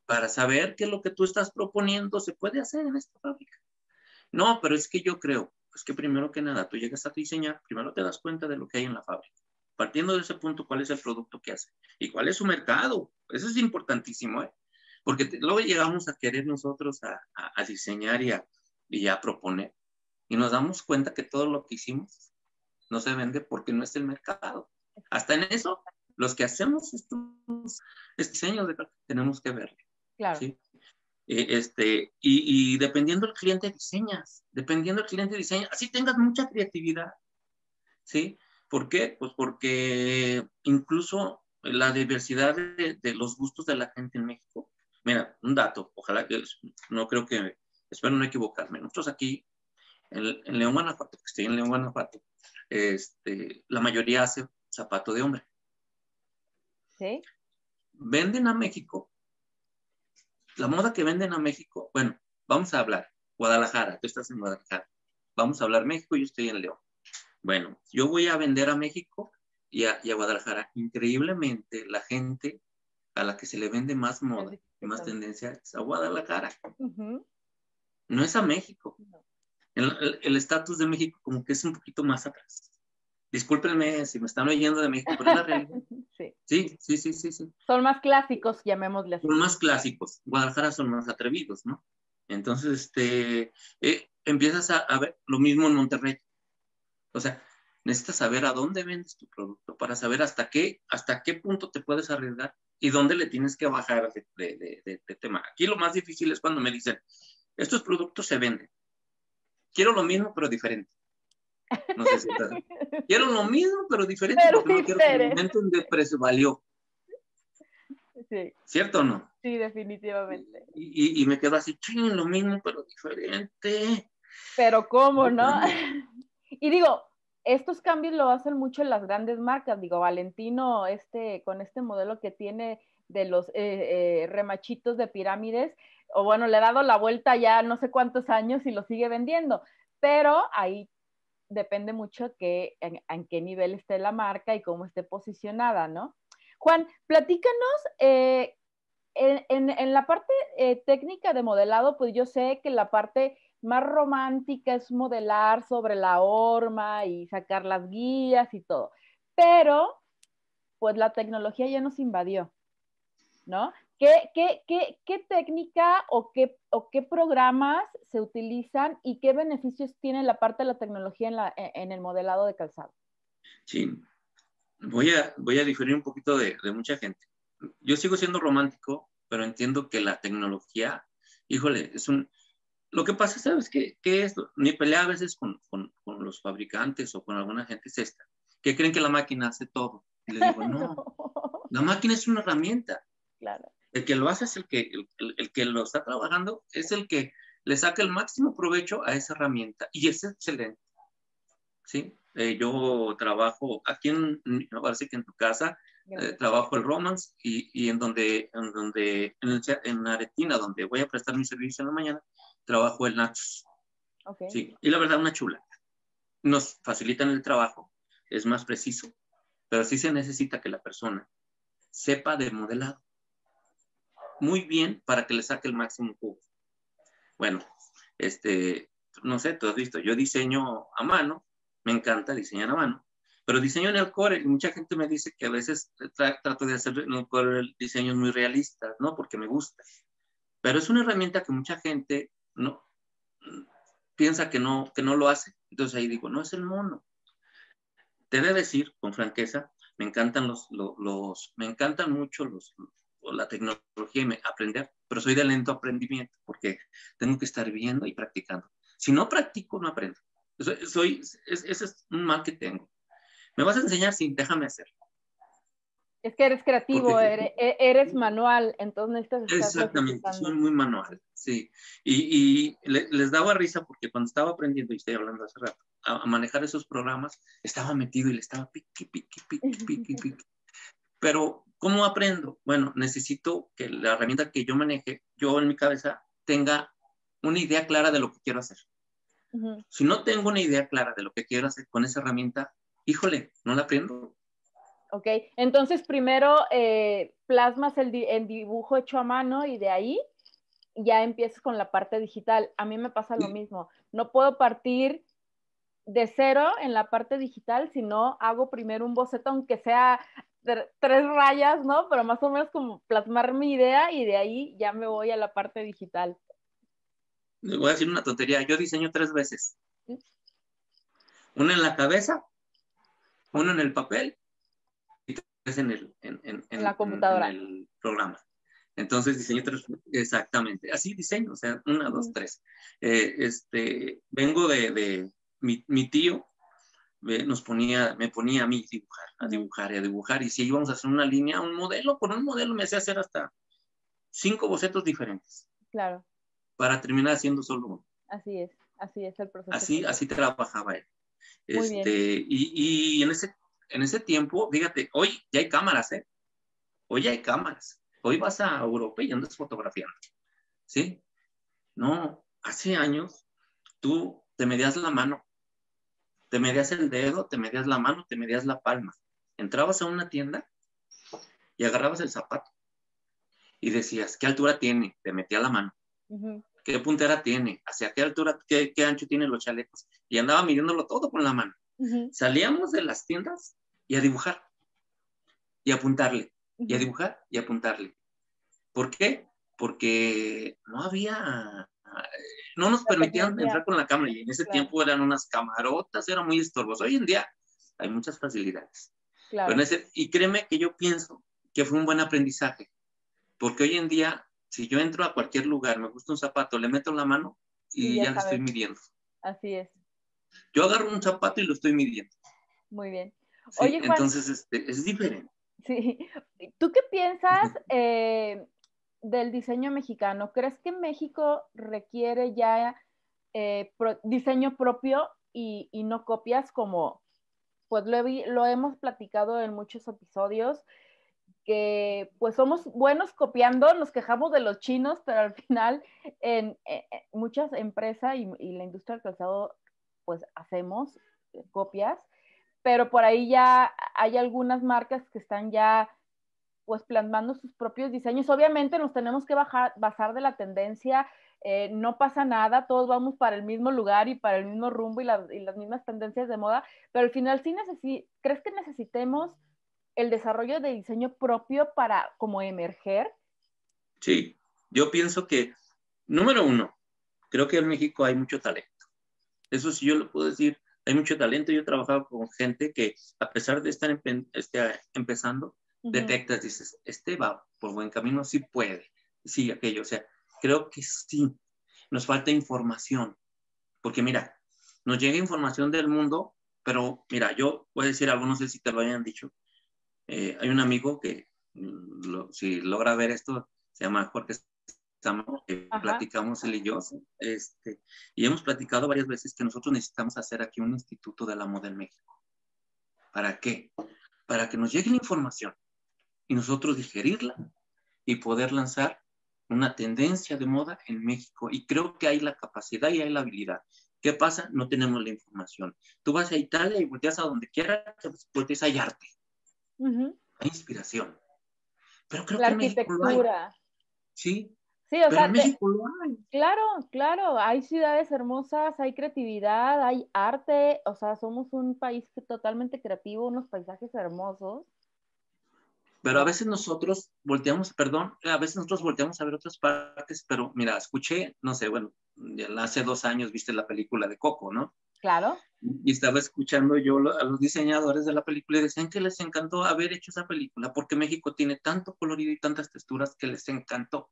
para saber qué es lo que tú estás proponiendo se puede hacer en esta fábrica. No, pero es que yo creo, es que primero que nada, tú llegas a diseñar, primero te das cuenta de lo que hay en la fábrica. Partiendo de ese punto, ¿cuál es el producto que hace? ¿Y cuál es su mercado? Eso es importantísimo, ¿eh? porque luego llegamos a querer nosotros a, diseñar y a, y a proponer. Y nos damos cuenta que todo lo que hicimos no se vende porque no es el mercado. Hasta en eso, los que hacemos estos, diseños tenemos que verlo. Claro. ¿sí? Eh, este, y, y, dependiendo del cliente diseñas, dependiendo del cliente diseña, así tengas mucha creatividad, ¿sí? ¿Por qué? Pues porque incluso la diversidad de, de, los gustos de la gente en México Mira, un dato, ojalá que no creo que, espero no equivocarme. Nosotros aquí, en, León, Guanajuato, que estoy en León, Guanajuato, este, la mayoría hace zapato de hombre. ¿Sí? Venden a México, la moda que venden a México, bueno, vamos a hablar, Guadalajara, tú estás en Guadalajara, vamos a hablar México, yo estoy en León. Bueno, yo voy a vender a México y a, y a Guadalajara. Increíblemente, la gente a la que se le vende más moda y más tendencia es a Guadalajara. No es a México. El estatus de México como que es un poquito más atrás. Discúlpenme si me están oyendo de México, pero es la realidad. sí. sí. sí, sí, sí, Son más clásicos, llamémosle así. Son más clásicos. Guadalajara son más atrevidos, ¿no? Entonces, este, eh, empiezas a, a, ver lo mismo en Monterrey. O sea, necesitas saber a dónde vendes tu producto para saber hasta qué, hasta qué punto te puedes arriesgar y dónde le tienes que bajar de, tema. Aquí lo más difícil es cuando me dicen, estos productos se venden. Quiero lo mismo, pero diferente. No sé si. Quiero lo mismo, pero diferente, porque no quiero que de precio valió. Sí. ¿Cierto o no? Sí, definitivamente. Y, me quedo así, ching, lo mismo, pero diferente. Pero ¿cómo, no? y digo, estos cambios lo hacen mucho en las grandes marcas. Digo, Valentino, este, con este modelo que tiene de los eh, eh, remachitos de pirámides, o bueno, le ha dado la vuelta ya no sé cuántos años y lo sigue vendiendo. Pero ahí depende mucho que, en, qué nivel esté la marca y cómo esté posicionada, ¿no? Juan, platícanos, eh, en, la parte eh, técnica de modelado, pues yo sé que la parte más romántica es modelar sobre la horma y sacar las guías y todo, pero pues la tecnología ya nos invadió, ¿no? ¿Qué, qué, técnica o qué, o qué programas se utilizan y qué beneficios tiene la parte de la tecnología en, la, en el modelado de calzado? Sí, voy a, voy a diferir un poquito de, mucha gente. Yo sigo siendo romántico, pero entiendo que la tecnología, híjole, es un... Lo que pasa, ¿sabes qué, qué es? Mi pelea a veces con, con, con, los fabricantes o con alguna gente es esta, que creen que la máquina hace todo. Y le digo, no, la máquina es una herramienta. Claro. El que lo hace es el que, el, el, que lo está trabajando, es el que le saca el máximo provecho a esa herramienta y es excelente. ¿Sí? Eh, yo trabajo aquí en, me parece que en tu casa, eh, trabajo el Romance y, y, en donde, en donde, en, en, Aretina, donde voy a prestar mi servicio en la mañana, trabajo el Nachos. Okay. Sí, y la verdad, una chula. Nos facilitan el trabajo, es más preciso, pero sí se necesita que la persona sepa de modelado muy bien para que le saque el máximo jugo. Bueno, este, no sé, tú has visto, yo diseño a mano, me encanta diseñar a mano, pero diseño en el core y mucha gente me dice que a veces trato de hacer en el core diseños muy realistas, ¿no? Porque me gusta. Pero es una herramienta que mucha gente no piensa que no, que no lo hace. Entonces ahí digo, no es el mono. Te debe decir con franqueza, me encantan los, los, me encantan mucho los, la tecnología y me, aprender, pero soy de lento aprendimiento porque tengo que estar viendo y practicando. Si no practico, no aprendo. Soy, ese es un mal que tengo. Me vas a enseñar, sí, déjame hacer. Es que eres creativo, e, eres, manual, entonces necesitas Exactamente, soy muy manual, sí. Y, y les daba risa porque cuando estaba aprendiendo, y estoy hablando hace rato, a, manejar esos programas, estaba metido y le estaba piqui, piqui, piqui, piqui, piqui. Pero, ¿cómo aprendo? Bueno, necesito que la herramienta que yo maneje, yo en mi cabeza tenga una idea clara de lo que quiero hacer. Si no tengo una idea clara de lo que quiero hacer con esa herramienta, híjole, no la aprendo. Ok, entonces primero eh, plasmas el, dibujo hecho a mano y de ahí ya empiezas con la parte digital. A mí me pasa lo mismo. No puedo partir de cero en la parte digital, sino hago primero un boceto, aunque sea tres rayas, ¿no? Pero más o menos como plasmar mi idea y de ahí ya me voy a la parte digital. Les voy a decir una tontería. Yo diseño tres veces. Una en la cabeza, una en el papel y tres en el, en, la computadora. En el programa. Entonces diseño tres, exactamente. Así diseño, o sea, una, dos, tres. Eh, este, vengo de, de mi, mi, tío, nos ponía, me ponía a mí dibujar, a dibujar y a dibujar. Y si íbamos a hacer una línea, un modelo, por un modelo me hacía hacer hasta cinco bocetos diferentes. Claro para terminar haciendo solo uno. Así es, así es el proceso. Así, así trabajaba él. Este, y, y en, ese, en ese tiempo, fíjate, hoy ya hay cámaras, ¿eh? Hoy ya hay cámaras. Hoy vas a Europa y andas fotografiando. ¿Sí? No, hace años tú te medías la mano, te medías el dedo, te medías la mano, te medías la palma. Entrabas a una tienda y agarrabas el zapato y decías, ¿qué altura tiene? Te metía la mano qué puntera tiene, hacia qué altura, qué, ancho tienen los chalecos. Y andaba midiéndolo todo con la mano. Salíamos de las tiendas y a dibujar, y a apuntarle, y a dibujar, y a apuntarle. ¿Por qué? Porque no había, no nos permitían entrar con la cámara, y en ese tiempo eran unas camarotas, era muy estorboso. Hoy en día hay muchas facilidades. y créeme que yo pienso que fue un buen aprendizaje, porque hoy en día si yo entro a cualquier lugar, me gusta un zapato, le meto la mano y, ya, lo estoy midiendo. Así es. Yo agarro un zapato y lo estoy midiendo. Muy bien. Oye, Juan, entonces este, es diferente. Sí. ¿Tú qué piensas eh, del diseño mexicano? ¿Crees que México requiere ya eh, diseño propio y, y, no copias como, pues lo, lo hemos platicado en muchos episodios? que pues somos buenos copiando, nos quejamos de los chinos, pero al final en, muchas empresas y, la industria del calzado pues hacemos copias, pero por ahí ya hay algunas marcas que están ya pues plasmando sus propios diseños. Obviamente nos tenemos que bajar, basar de la tendencia, eh, no pasa nada, todos vamos para el mismo lugar y para el mismo rumbo y, y las mismas tendencias de moda, pero al final sí ¿crees que necesitemos el desarrollo de diseño propio para como emerger? Sí, yo pienso que, número uno, creo que en México hay mucho talento. Eso sí yo lo puedo decir, hay mucho talento. Yo he trabajado con gente que a pesar de estar este, empezando, detectas, dices, este va por buen camino, sí puede, sí aquello. O sea, creo que sí, nos falta información. Porque mira, nos llega información del mundo, pero mira, yo voy a decir algo, no sé si te lo hayan dicho. Eh, hay un amigo que, si logra ver esto, se llama Jorge Estamos, que platicamos él y yo, este, y hemos platicado varias veces que nosotros necesitamos hacer aquí un instituto de la moda en México. ¿Para qué? Para que nos llegue la información y nosotros digerirla y poder lanzar una tendencia de moda en México. Y creo que hay la capacidad y hay la habilidad. ¿Qué pasa? No tenemos la información. Tú vas a Italia y volteas a donde quieras, volteas hay arte. Hay inspiración. Pero creo la que arquitectura. Sí. Sí, o sea, claro, claro, hay ciudades hermosas, hay creatividad, hay arte, o sea, somos un país totalmente creativo, unos paisajes hermosos. Pero a veces nosotros volteamos, perdón, a veces nosotros volteamos a ver otras partes, pero mira, escuché, no sé, bueno, hace dos años viste la película de Coco, ¿no? Claro. Y estaba escuchando yo a los diseñadores de la película y decían que les encantó haber hecho esa película porque México tiene tanto colorido y tantas texturas que les encantó.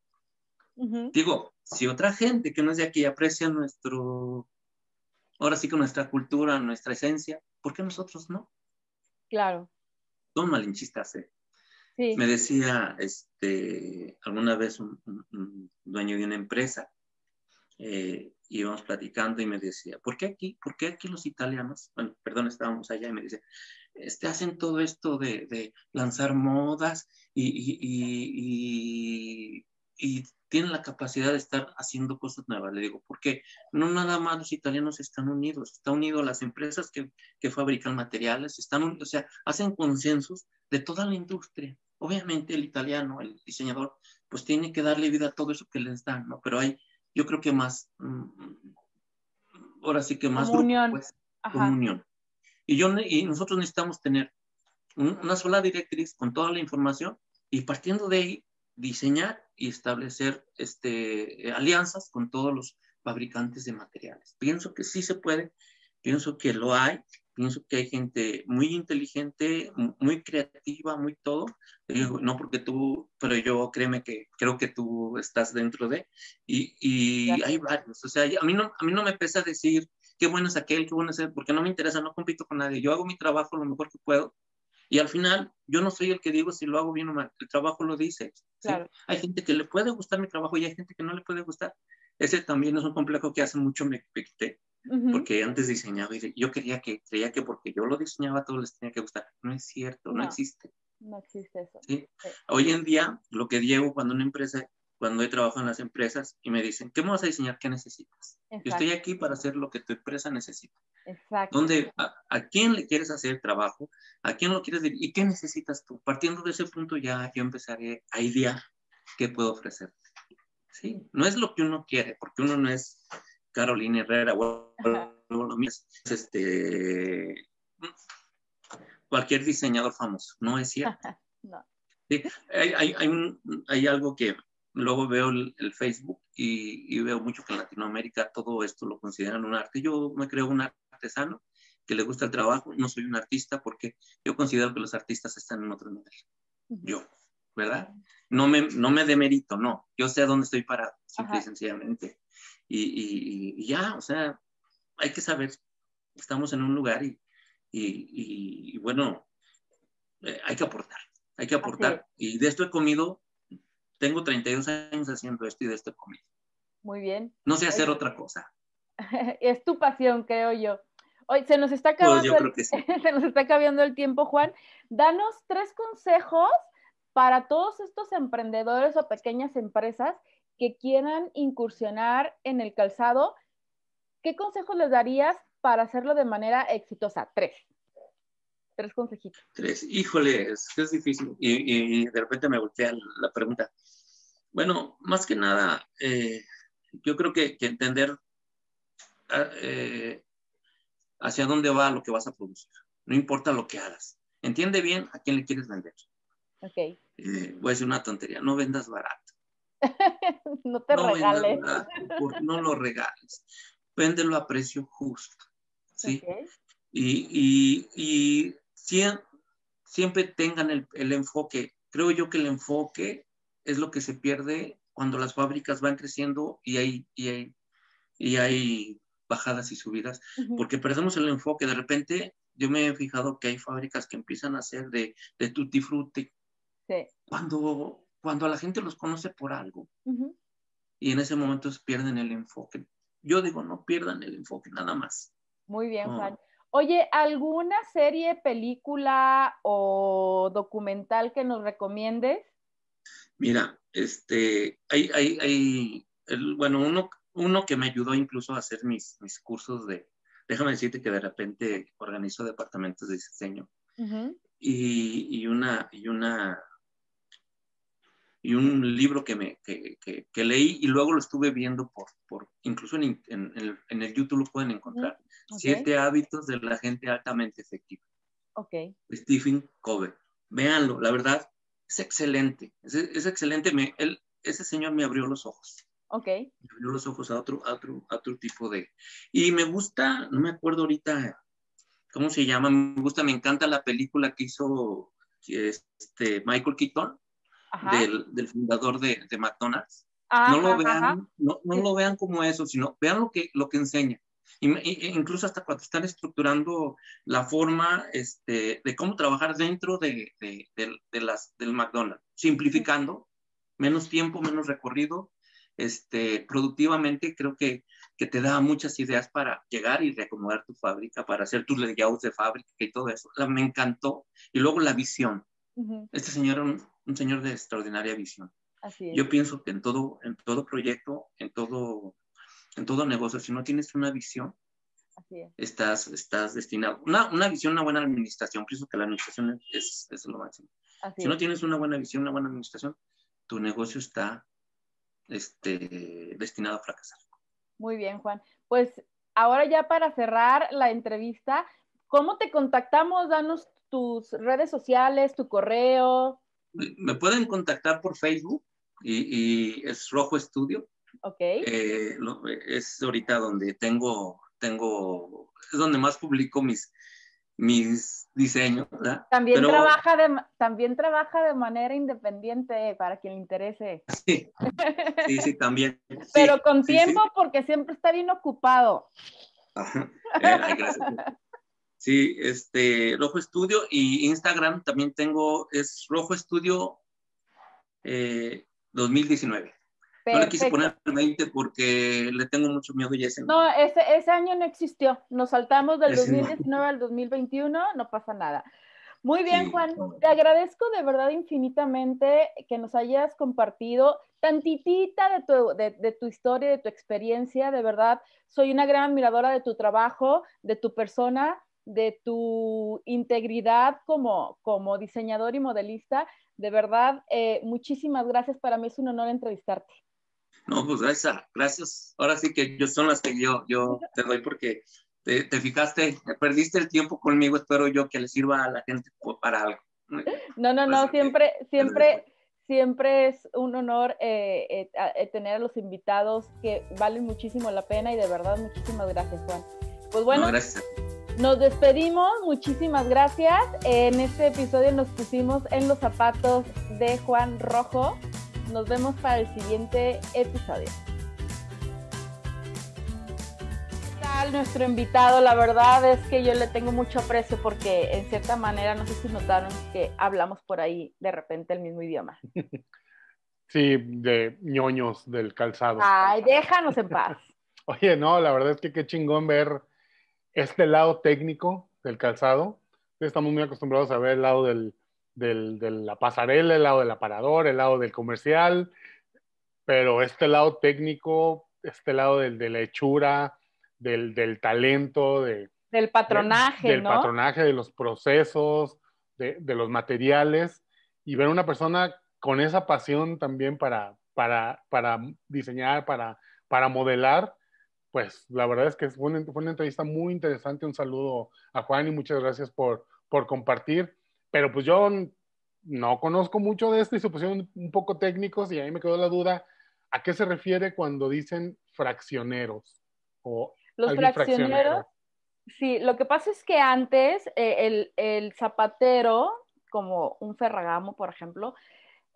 Digo, si otra gente que no es de aquí aprecia nuestro, ahora sí que nuestra cultura, nuestra esencia, ¿por qué nosotros no? Claro. Son malinchistas, ¿eh? Me decía, este, alguna vez un, dueño de una empresa, eh, íbamos platicando y me decía, ¿por qué aquí, por qué aquí los italianos, bueno, perdón, estábamos allá y me dice, este, hacen todo esto de, de lanzar modas y, y, y, y, tienen la capacidad de estar haciendo cosas nuevas. Le digo, porque no nada más los italianos están unidos, están unidos las empresas que, que fabrican materiales, están, o sea, hacen consensos de toda la industria. Obviamente el italiano, el diseñador, pues tiene que darle vida a todo eso que les dan, ¿no? Pero hay yo creo que más, mm, ahora sí que más comunión. Grupo, pues, comunión. Y, yo, y nosotros necesitamos tener una sola directriz con toda la información y partiendo de ahí diseñar y establecer este, alianzas con todos los fabricantes de materiales. Pienso que sí se puede, pienso que lo hay pienso que hay gente muy inteligente, muy creativa, muy todo. no porque tú, pero yo créeme que creo que tú estás dentro de, y, y hay varios. O sea, a mí, no, a mí no me pesa decir qué bueno es aquel, qué bueno es él, porque no me interesa, no compito con nadie. Yo hago mi trabajo lo mejor que puedo. Y al final, yo no soy el que digo si lo hago bien o mal, el trabajo lo dice. Hay gente que le puede gustar mi trabajo y hay gente que no le puede gustar. Ese también es un complejo que hace mucho me quité porque antes diseñaba y yo quería que, creía que porque yo lo diseñaba todo les tenía que gustar. No es cierto, no, existe. No existe eso. Hoy en día, lo que llevo cuando una empresa, cuando he trabajado en las empresas y me dicen, ¿qué me vas a diseñar? ¿Qué necesitas? Yo estoy aquí para hacer lo que tu empresa necesita. Exacto. Donde, a, quién le quieres hacer el trabajo? ¿A quién lo quieres? ¿Y qué necesitas tú? Partiendo de ese punto ya yo empezaré a idear qué puedo ofrecer. Sí, no es lo que uno quiere, porque uno no es Carolina Herrera, este, cualquier diseñador famoso, no es cierto. hay, hay, algo que luego veo el, Facebook y, veo mucho que en Latinoamérica todo esto lo consideran un arte. Yo me creo un artesano que le gusta el trabajo, no soy un artista porque yo considero que los artistas están en otro nivel. Yo, ¿verdad? No me, no me demerito, no. Yo sé a dónde estoy parado, simple y sencillamente y, ya, o sea, hay que saber, estamos en un lugar y, y bueno, eh, hay que aportar, hay que aportar. Y de esto he comido, tengo 32 años haciendo esto y de esto he comido. Muy bien. No sé hacer otra cosa. es tu pasión, creo yo. Hoy se nos está pues acabando, el, se nos está acabando el tiempo, Juan. Danos tres consejos para todos estos emprendedores o pequeñas empresas que quieran incursionar en el calzado, ¿qué consejos les darías para hacerlo de manera exitosa? Tres. Tres consejitos. Tres. Híjole, es es difícil. Y, de repente me voltea la pregunta. Bueno, más que nada, eh, yo creo que, que entender ah, eh, hacia dónde va lo que vas a producir. No importa lo que hagas. Entiende bien a quién le quieres vender. Ok. Eh, voy a decir una tontería. No vendas barato. no te no regales. barato, no lo regales. Véndelo a precio justo. ¿sí? Y, y, y siem- siempre tengan el, el enfoque. Creo yo que el enfoque es lo que se pierde cuando las fábricas van creciendo y hay, y hay, y hay bajadas y subidas, porque perdemos el enfoque. De repente, yo me he fijado que hay fábricas que empiezan a hacer de, de tutti frutti Sí. cuando, cuando a la gente los conoce por algo Ujú. y en ese momento pierden el enfoque. Yo digo, no pierdan el enfoque, nada más. Muy bien, Oh. Juan. Oye, ¿alguna serie, película o documental que nos recomiendes? Mira, este, hay, hay, hay, el- bueno, uno, uno que me ayudó incluso a hacer mis, mis cursos de, déjame decirte que de repente organizo departamentos de diseño Ujú. y, y una, y una, y un libro que me, que, que- que leí y luego lo estuve viendo por, por incluso en, in- en el, en el YouTube lo pueden encontrar. Ok. Siete hábitos de la gente altamente efectiva. Ok. Stephen Covey. Véanlo, la verdad, es excelente. Es, es excelente. Me, él, ese señor me abrió los ojos. Ok. Me abrió los ojos a otro, a otro, a otro tipo de. Y me gusta, no me acuerdo ahorita cómo se llama, me gusta, me encanta la película que hizo este, Michael Keaton. Del, del fundador de, de McDonald's. Ajá, No lo vean, no, no lo vean como eso, sino vean lo que, lo que enseña. Y, e incluso hasta cuando están estructurando la forma este, de cómo trabajar dentro de, de- del- de las, del McDonald's, simplificando, menos tiempo, menos recorrido, este, productivamente, creo que, que te da muchas ideas para llegar y reacomodar tu fábrica, para hacer tus layouts de fábrica y todo eso. La- me encantó. Y luego la visión. Este señor un, señor de extraordinaria visión. Así es. Yo pienso que en todo, en todo proyecto, en todo, en todo negocio, si no tienes una visión, Así es. estás, estás destinado. Una, una visión, una buena administración. Pienso que la administración es, es lo máximo. Así Si no es. tienes una buena visión, una buena administración, tu negocio está este, destinado a fracasar. Muy bien, Juan. Pues ahora ya para cerrar la entrevista, ¿cómo te contactamos? Danos tus redes sociales, tu correo. Me pueden contactar por Facebook y, y es Rojo Estudio. Ok. Eh, lo- es ahorita donde tengo, tengo, es donde más publico mis, mis diseños, ¿verdad? También, Pero- trabaja de, también trabaja de manera independiente para quien le interese. Sí, sí, sí, también. Sí, Pero con tiempo sí. porque siempre está bien ocupado. Ajá. Eh, ay, gracias. Sí, este, Rojo Estudio y Instagram también tengo, es Rojo Estudio eh, 2019. No le quise Perfecto. poner 20 porque le tengo mucho miedo ya ese No, ese, ese año no existió. Nos saltamos del Ese no. 2019 al 2021, no pasa nada. Muy bien, Sí. Juan. Te agradezco de verdad infinitamente que nos hayas compartido tantitita de tu, de, de tu historia, de tu experiencia. De verdad, soy una gran admiradora de tu trabajo, de tu persona, de tu integridad como, como diseñador y modelista. De verdad, eh, muchísimas gracias. Para mí es un honor entrevistarte. No, pues gracias, gracias. Ahora sí que yo son las que yo, yo te doy porque te, te fijaste, perdiste el tiempo conmigo, espero yo que le sirva a la gente para algo. No, no, no, Pues, siempre, ok. siempre, siempre es un honor eh, eh, eh, tener a los invitados que valen muchísimo la pena y de verdad muchísimas gracias, Juan. Pues bueno, No, gracias. Nos despedimos, muchísimas gracias. En este episodio nos pusimos en los zapatos de Juan Rojo. Nos vemos para el siguiente episodio. ¿Qué tal nuestro invitado? La verdad es que yo le tengo mucho aprecio porque en cierta manera, no sé si notaron que hablamos por ahí de repente el mismo idioma. Sí, de ñoños del calzado. Ay, déjanos en paz. Oye, no, la verdad es que qué chingón ver este lado técnico del calzado. Estamos muy acostumbrados a ver el lado del, del- de la pasarela, el lado del aparador, el lado del comercial, pero este lado técnico, este lado del, de la hechura, del, del talento, de, del patronaje, del ¿no? patronaje, de los procesos, de, de, los materiales, y ver una persona con esa pasión también para, para, para diseñar, para, para modelar, pues la verdad es que fue una, fue una, entrevista muy interesante. Un saludo a Juan y muchas gracias por, por compartir. Pero pues yo no conozco mucho de esto y se pusieron un poco técnicos y ahí me quedó la duda, ¿a qué se refiere cuando dicen fraccioneros? O Los fraccioneros, fraccionero? sí, lo que pasa es que antes eh, el, el, zapatero, como un ferragamo, por ejemplo,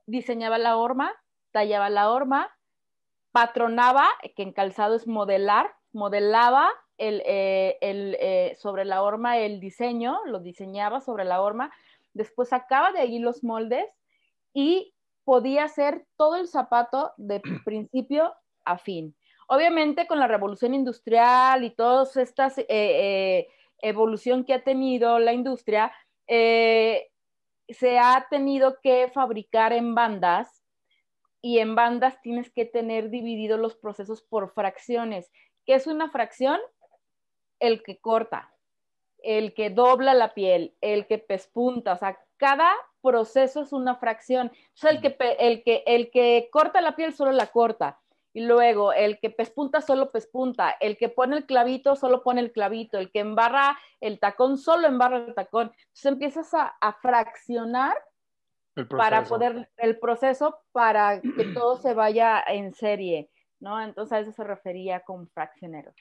diseñaba la horma, tallaba la horma, patronaba, que en calzado es modelar, modelaba el, eh, el, eh, sobre la horma el diseño, lo diseñaba sobre la horma, después sacaba de ahí los moldes y podía hacer todo el zapato de principio a fin. Obviamente con la revolución industrial y toda esta eh, evolución que ha tenido la industria, se ha tenido que fabricar en bandas y en bandas tienes que tener divididos los procesos por fracciones. ¿Qué es una fracción? El que corta, el que dobla la piel, el que pespunta, o sea, cada proceso es una fracción. O sea, el que, el que, el que corta la piel solo la corta. Y luego el que pespunta solo pespunta, el que pone el clavito solo pone el clavito, el que embarra el tacón solo embarra el tacón. Entonces empiezas a, a fraccionar para poder, el proceso para que todo se vaya en serie, ¿no? Entonces a eso se refería con fraccionero.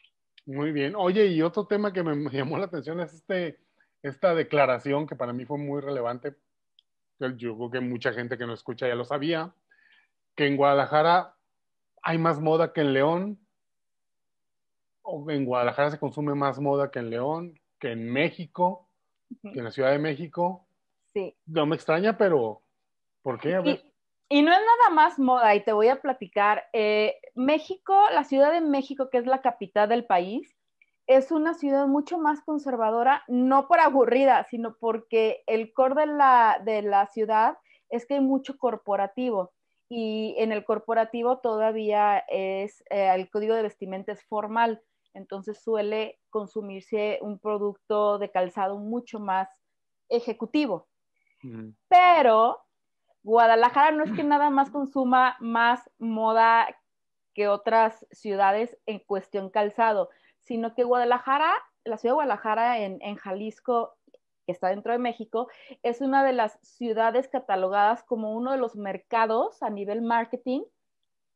Muy bien. Oye, y otro tema que me llamó la atención es este, esta declaración que para mí fue muy relevante. Yo creo que mucha gente que nos escucha ya lo sabía, que en Guadalajara hay más moda que en León, o en Guadalajara se consume más moda que en León, que en México, que en la Ciudad de México. Sí. No me extraña, pero ¿por qué? A ver. Y, y no es nada más moda, y te voy a platicar. Eh, México, la Ciudad de México, que es la capital del país, es una ciudad mucho más conservadora, no por aburrida, sino porque el core de la, de la ciudad es que hay mucho corporativo y en el corporativo todavía es, eh, el código de vestimenta es formal, entonces suele consumirse un producto de calzado mucho más ejecutivo. Mm. Pero Guadalajara no es que nada más consuma más moda que otras ciudades en cuestión calzado, sino que Guadalajara, la ciudad de Guadalajara en, en Jalisco que está dentro de México, es una de las ciudades catalogadas como uno de los mercados a nivel marketing,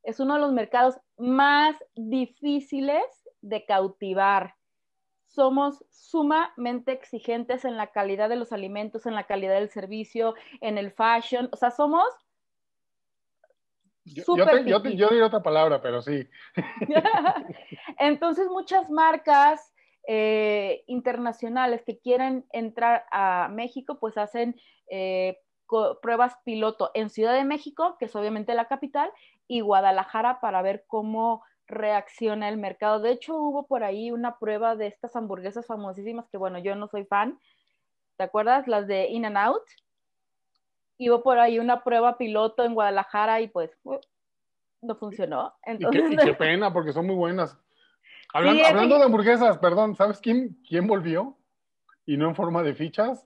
es uno de los mercados más difíciles de cautivar. Somos sumamente exigentes en la calidad de los alimentos, en la calidad del servicio, en el fashion, o sea, somos... Yo, yo, te, yo, te, yo diré otra palabra, pero sí. Entonces muchas marcas eh, internacionales que quieren entrar a México, pues hacen eh, pruebas piloto en Ciudad de México, que es obviamente la capital, y Guadalajara para ver cómo reacciona el mercado. De hecho, hubo por ahí una prueba de estas hamburguesas famosísimas que, bueno, yo no soy fan. ¿Te acuerdas? Las de In and Out. Hubo por ahí una prueba piloto en Guadalajara y pues uh, no funcionó. Entonces, ¿Y, qué, y qué pena, porque son muy buenas. Hablando, sí, hablando de hamburguesas, perdón, ¿sabes quién, quién volvió? Y no en forma de fichas.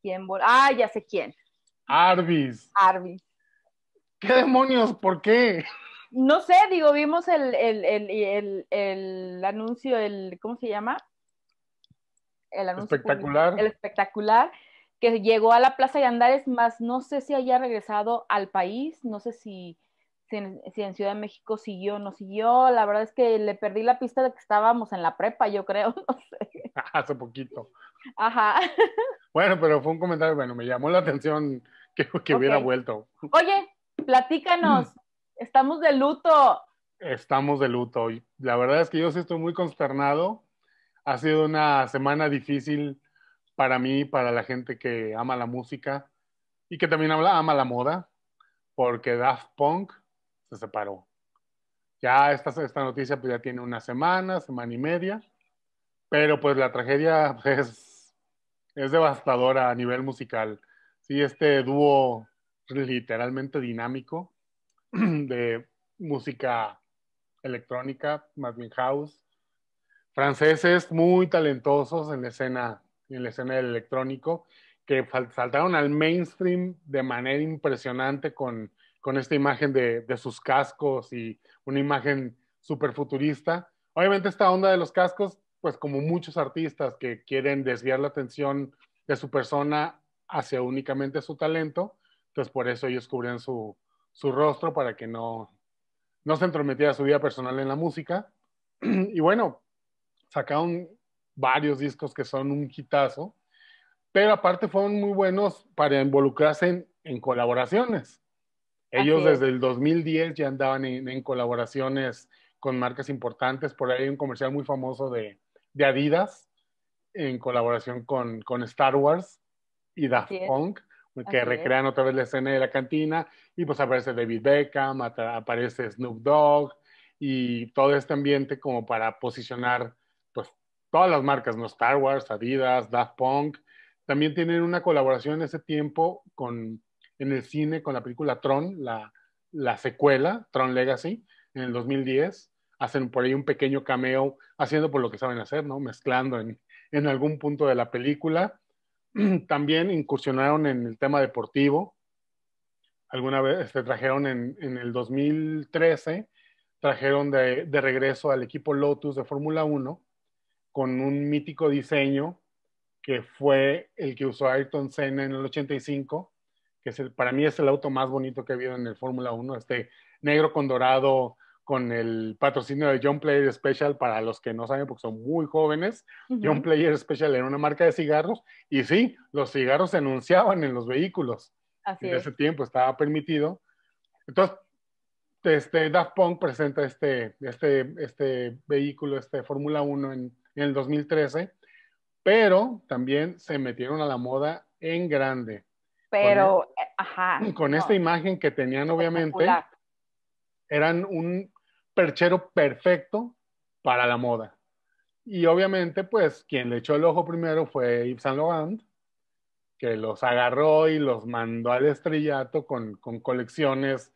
¿Quién volvió? Ah, ya sé quién. Arby's. Arby's. ¿Qué demonios? ¿Por qué? No sé, digo, vimos el, el, el, el anuncio, el, ¿cómo se llama? El anuncio espectacular. Público, el espectacular, que llegó a la Plaza de Andares, más no sé si haya regresado al país, no sé si si en, si en, Ciudad de México siguió o no siguió. La verdad es que le perdí la pista de que estábamos en la prepa, yo creo, no sé. Hace poquito. Ajá. Bueno, pero fue un comentario, bueno, me llamó la atención que, que okay. hubiera vuelto. Oye, platícanos, estamos de luto. Estamos de luto. La verdad es que yo sí estoy muy consternado. Ha sido una semana difícil para mí, para la gente que ama la música y que también ama la moda, porque Daft Punk se separó. Ya esta, esta noticia pues ya tiene una semana, semana y media, pero pues la tragedia es, es devastadora a nivel musical. Sí, este dúo literalmente dinámico de música electrónica, más house, franceses muy talentosos en la escena, en la escena del electrónico, que saltaron al mainstream de manera impresionante con, con esta imagen de, de, sus cascos y una imagen súper futurista. Obviamente esta onda de los cascos, pues como muchos artistas que quieren desviar la atención de su persona hacia únicamente su talento, entonces por eso ellos cubrían su, su rostro para que no, no se entrometiera su vida personal en la música. Y bueno, sacaron varios discos que son un hitazo, pero aparte fueron muy buenos para involucrarse en, en colaboraciones. Ellos desde el 2010 ya andaban en, en, colaboraciones con marcas importantes. Por ahí hay un comercial muy famoso de, de Adidas en colaboración con, con, Star Wars y Daft Punk, que recrean otra vez la escena de la cantina. Y pues aparece David Beckham, aparece Snoop Dogg y todo este ambiente como para posicionar pues todas las marcas, ¿no? Star Wars, Adidas, Daft Punk. También tienen una colaboración en ese tiempo con en el cine con la película Tron, la, la secuela, Tron Legacy, en el 2010. Hacen por ahí un pequeño cameo, haciendo por lo que saben hacer, ¿no? Mezclando en, en algún punto de la película. También incursionaron en el tema deportivo. Alguna vez este, trajeron en, el 2013, trajeron de, regreso al equipo Lotus de Fórmula 1 con un mítico diseño que fue el que usó Ayrton Senna en el 85 que es para mí es el auto más bonito que he habido en el Fórmula 1, este negro con dorado, con el patrocinio de John Player Special, para los que no saben porque son muy jóvenes, uh -huh. John Player Special era una marca de cigarros, y sí, los cigarros se anunciaban en los vehículos. Así en es. ese tiempo estaba permitido. Entonces, este, Daft Punk presenta este, este, este vehículo, este Fórmula 1 en, en el 2013, pero también se metieron a la moda en grande pero, con, ajá. Con no. esta imagen que tenían, obviamente, eran un perchero perfecto para la moda. Y obviamente, pues, quien le echó el ojo primero fue Yves Saint Laurent, que los agarró y los mandó al estrellato con, con colecciones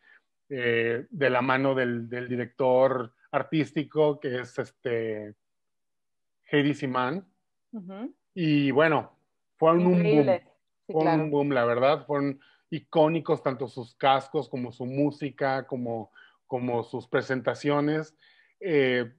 eh, de la mano del, del, director artístico, que es este Heidi Siman. Uh -huh. Y bueno, fue un boom Sí, fue claro. un boom, la verdad, fueron icónicos tanto sus cascos como su música, como, como sus presentaciones. Eh,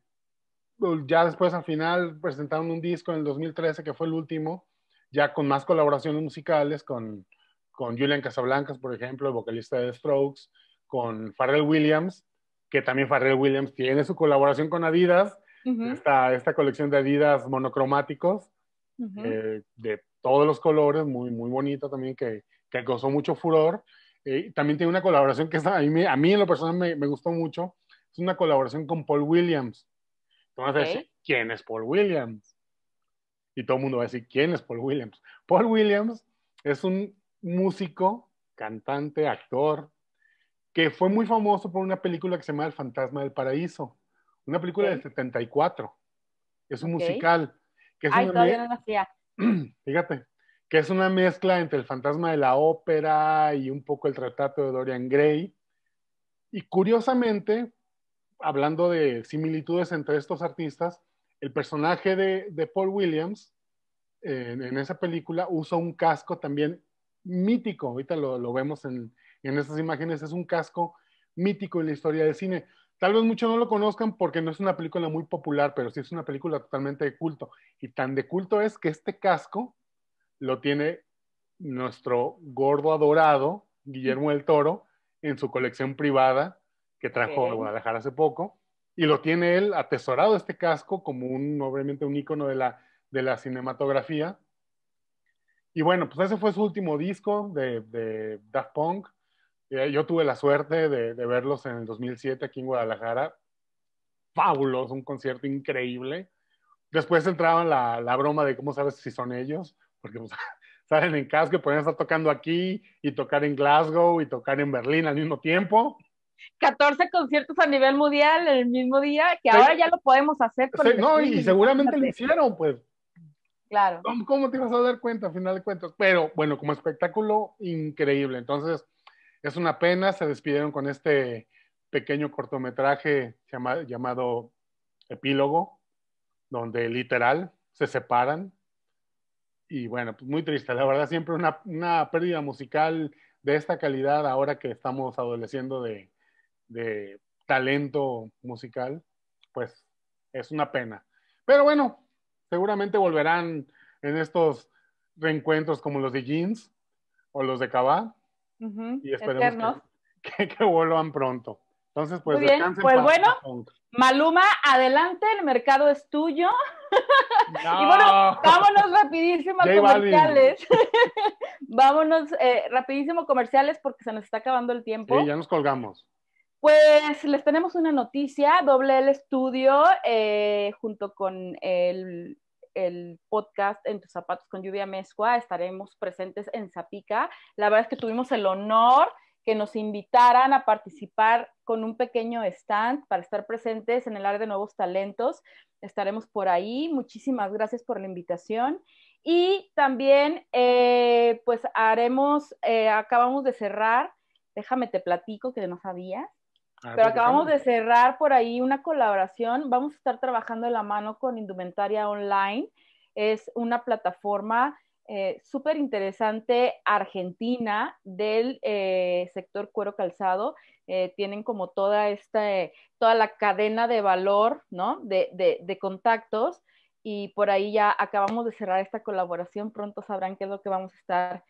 ya después al final presentaron un disco en el 2013 que fue el último, ya con más colaboraciones musicales con, con Julian Casablancas, por ejemplo, el vocalista de Strokes, con Pharrell Williams, que también Pharrell Williams tiene su colaboración con Adidas, uh -huh. esta, esta colección de Adidas monocromáticos, uh -huh. eh, de todos los colores, muy, muy bonita también, que, que causó mucho furor. Eh, también tiene una colaboración que está, a, mí, a mí en lo personal me, me, gustó mucho, es una colaboración con Paul Williams. Entonces, okay. ¿quién es Paul Williams? Y todo el mundo va a decir, ¿quién es Paul Williams? Paul Williams es un músico, cantante, actor, que fue muy famoso por una película que se llama El Fantasma del Paraíso, una película okay. del 74. Es un okay. musical. Que es Ay, una todavía no nacía. fíjate, que es una mezcla entre el fantasma de la ópera y un poco el retrato de Dorian Gray. Y curiosamente, hablando de similitudes entre estos artistas, el personaje de, de Paul Williams en, esa película usa un casco también mítico, ahorita lo, lo vemos en, en estas imágenes, es un casco mítico en la historia del cine. Tal vez muchos no lo conozcan porque no es una película muy popular, pero sí es una película totalmente de culto. Y tan de culto es que este casco lo tiene nuestro gordo adorado, Guillermo del Toro, en su colección privada que trajo okay. a Guadalajara hace poco. Y lo tiene él atesorado este casco como un, obviamente, un ícono de la, de la cinematografía. Y bueno, pues ese fue su último disco de, de Daft Punk. Eh, yo tuve la suerte de, de, verlos en el 2007 aquí en Guadalajara. Fabuloso, un concierto increíble. Después entraba la, la broma de cómo sabes si son ellos, porque pues, salen en casco y pueden estar tocando aquí y tocar en Glasgow y tocar en Berlín al mismo tiempo. 14 conciertos a nivel mundial el mismo día, que sí. ahora ya lo podemos hacer. Con sí, no, y seguramente lo hicieron, pues. Claro. ¿Cómo, ¿Cómo, te ibas a dar cuenta, a final de cuentas? Pero bueno, como espectáculo, increíble. Entonces, es una pena, se despidieron con este pequeño cortometraje llama, llamado Epílogo, donde literal se separan. Y bueno, pues muy triste, la verdad, siempre una, una pérdida musical de esta calidad ahora que estamos adoleciendo de, de talento musical, pues es una pena. Pero bueno, seguramente volverán en estos reencuentros como los de Jeans o los de Cabá. y esperemos que, que, vuelvan pronto. Entonces, pues, Muy bien. pues bueno, Maluma, adelante, el mercado es tuyo. y bueno, vámonos rapidísimo a comerciales. vámonos eh, rapidísimo comerciales porque se nos está acabando el tiempo. Sí, ya nos colgamos. Pues les tenemos una noticia, Doble el Estudio, eh, junto con el, el, podcast En tus zapatos con lluvia mezcua, estaremos presentes en Zapica. La verdad es que tuvimos el honor que nos invitaran a participar con un pequeño stand para estar presentes en el área de nuevos talentos. Estaremos por ahí. Muchísimas gracias por la invitación. Y también, eh, pues haremos, eh, acabamos de cerrar, déjame te platico que no sabía, Ah, Pero acabamos de cerrar por ahí una colaboración. Vamos a estar trabajando de la mano con Indumentaria Online. Es una plataforma eh, súper interesante argentina del eh, sector cuero calzado. Eh, tienen como toda esta, toda la cadena de valor, ¿no? De, de, de, contactos. Y por ahí ya acabamos de cerrar esta colaboración. Pronto sabrán qué es lo que vamos a estar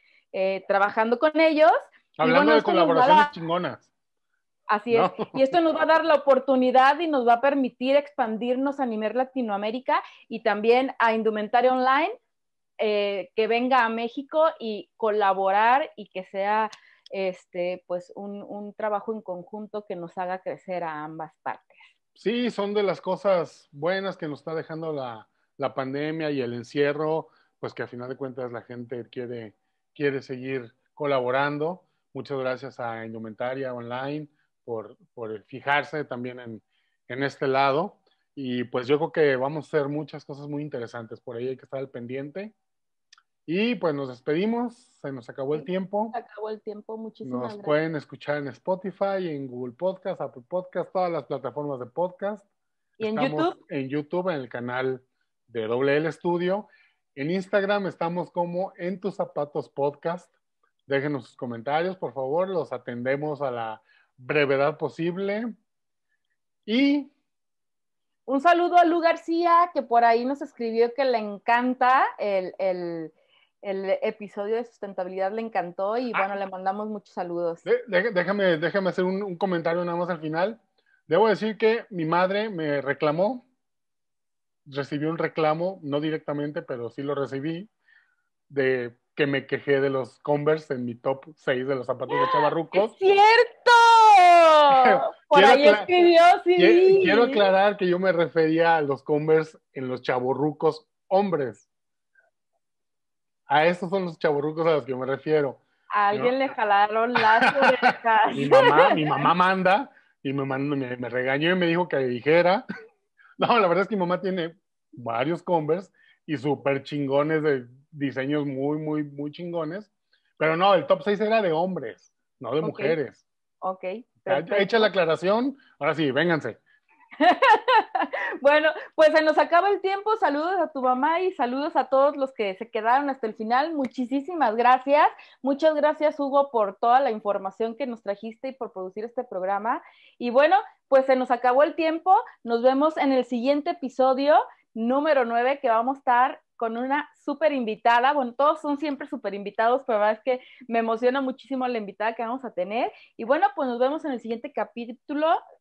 trabajando con ellos. Hablando de colaboraciones chingonas. Así es. Y esto nos va a dar la oportunidad y nos va a permitir expandirnos a nivel Latinoamérica y también a Indumentaria Online, eh, que venga a México y colaborar y que sea este, pues un, un, trabajo en conjunto que nos haga crecer a ambas partes. Sí, son de las cosas buenas que nos está dejando la, la pandemia y el encierro, pues que a final de cuentas la gente quiere, quiere seguir colaborando. Muchas gracias a Indumentaria Online por, por fijarse también en, en, este lado. Y pues yo creo que vamos a hacer muchas cosas muy interesantes. Por ahí hay que estar al pendiente. Y pues nos despedimos, se nos acabó el tiempo. Se acabó el tiempo, muchísimas nos pueden escuchar en Spotify, en Google Podcast, Apple Podcast, todas las plataformas de podcast. ¿Y en YouTube? En YouTube, en el canal de WL Studio. En Instagram estamos como En Tus Zapatos Podcast. Déjenos sus comentarios, por favor, los atendemos a la brevedad posible. Y un saludo a Lu García, que por ahí nos escribió que le encanta el, el, el episodio de sustentabilidad, le encantó y bueno, le mandamos muchos saludos. Déjame, déjame hacer un, un, comentario nada más al final. Debo decir que mi madre me reclamó, recibió un reclamo, no directamente, pero sí lo recibí, de que me quejé de los Converse en mi top 6 de los zapatos de chavarrucos. ¡Es cierto! Por ahí escribió, sí. Quiero aclarar que yo me refería a los Converse en los chavorrucos hombres. A esos son los chavorrucos a los que me refiero. A alguien le jalaron las orejas. mi mamá, mi mamá manda y me, mandó, me, me, regañó y me dijo que dijera. No, la verdad es que mi mamá tiene varios Converse y súper chingones de diseños muy, muy, muy chingones. Pero no, el top 6 era de hombres, no de okay. mujeres. Ok. Hecha la aclaración, ahora sí, vénganse. bueno, pues se nos acaba el tiempo. Saludos a tu mamá y saludos a todos los que se quedaron hasta el final. Muchísimas gracias. Muchas gracias, Hugo, por toda la información que nos trajiste y por producir este programa. Y bueno, pues se nos acabó el tiempo. Nos vemos en el siguiente episodio número 9 que vamos a estar con una súper invitada. Bueno, todos son siempre súper invitados, pero la es que me emociona muchísimo la invitada que vamos a tener. Y bueno, pues nos vemos en el siguiente capítulo.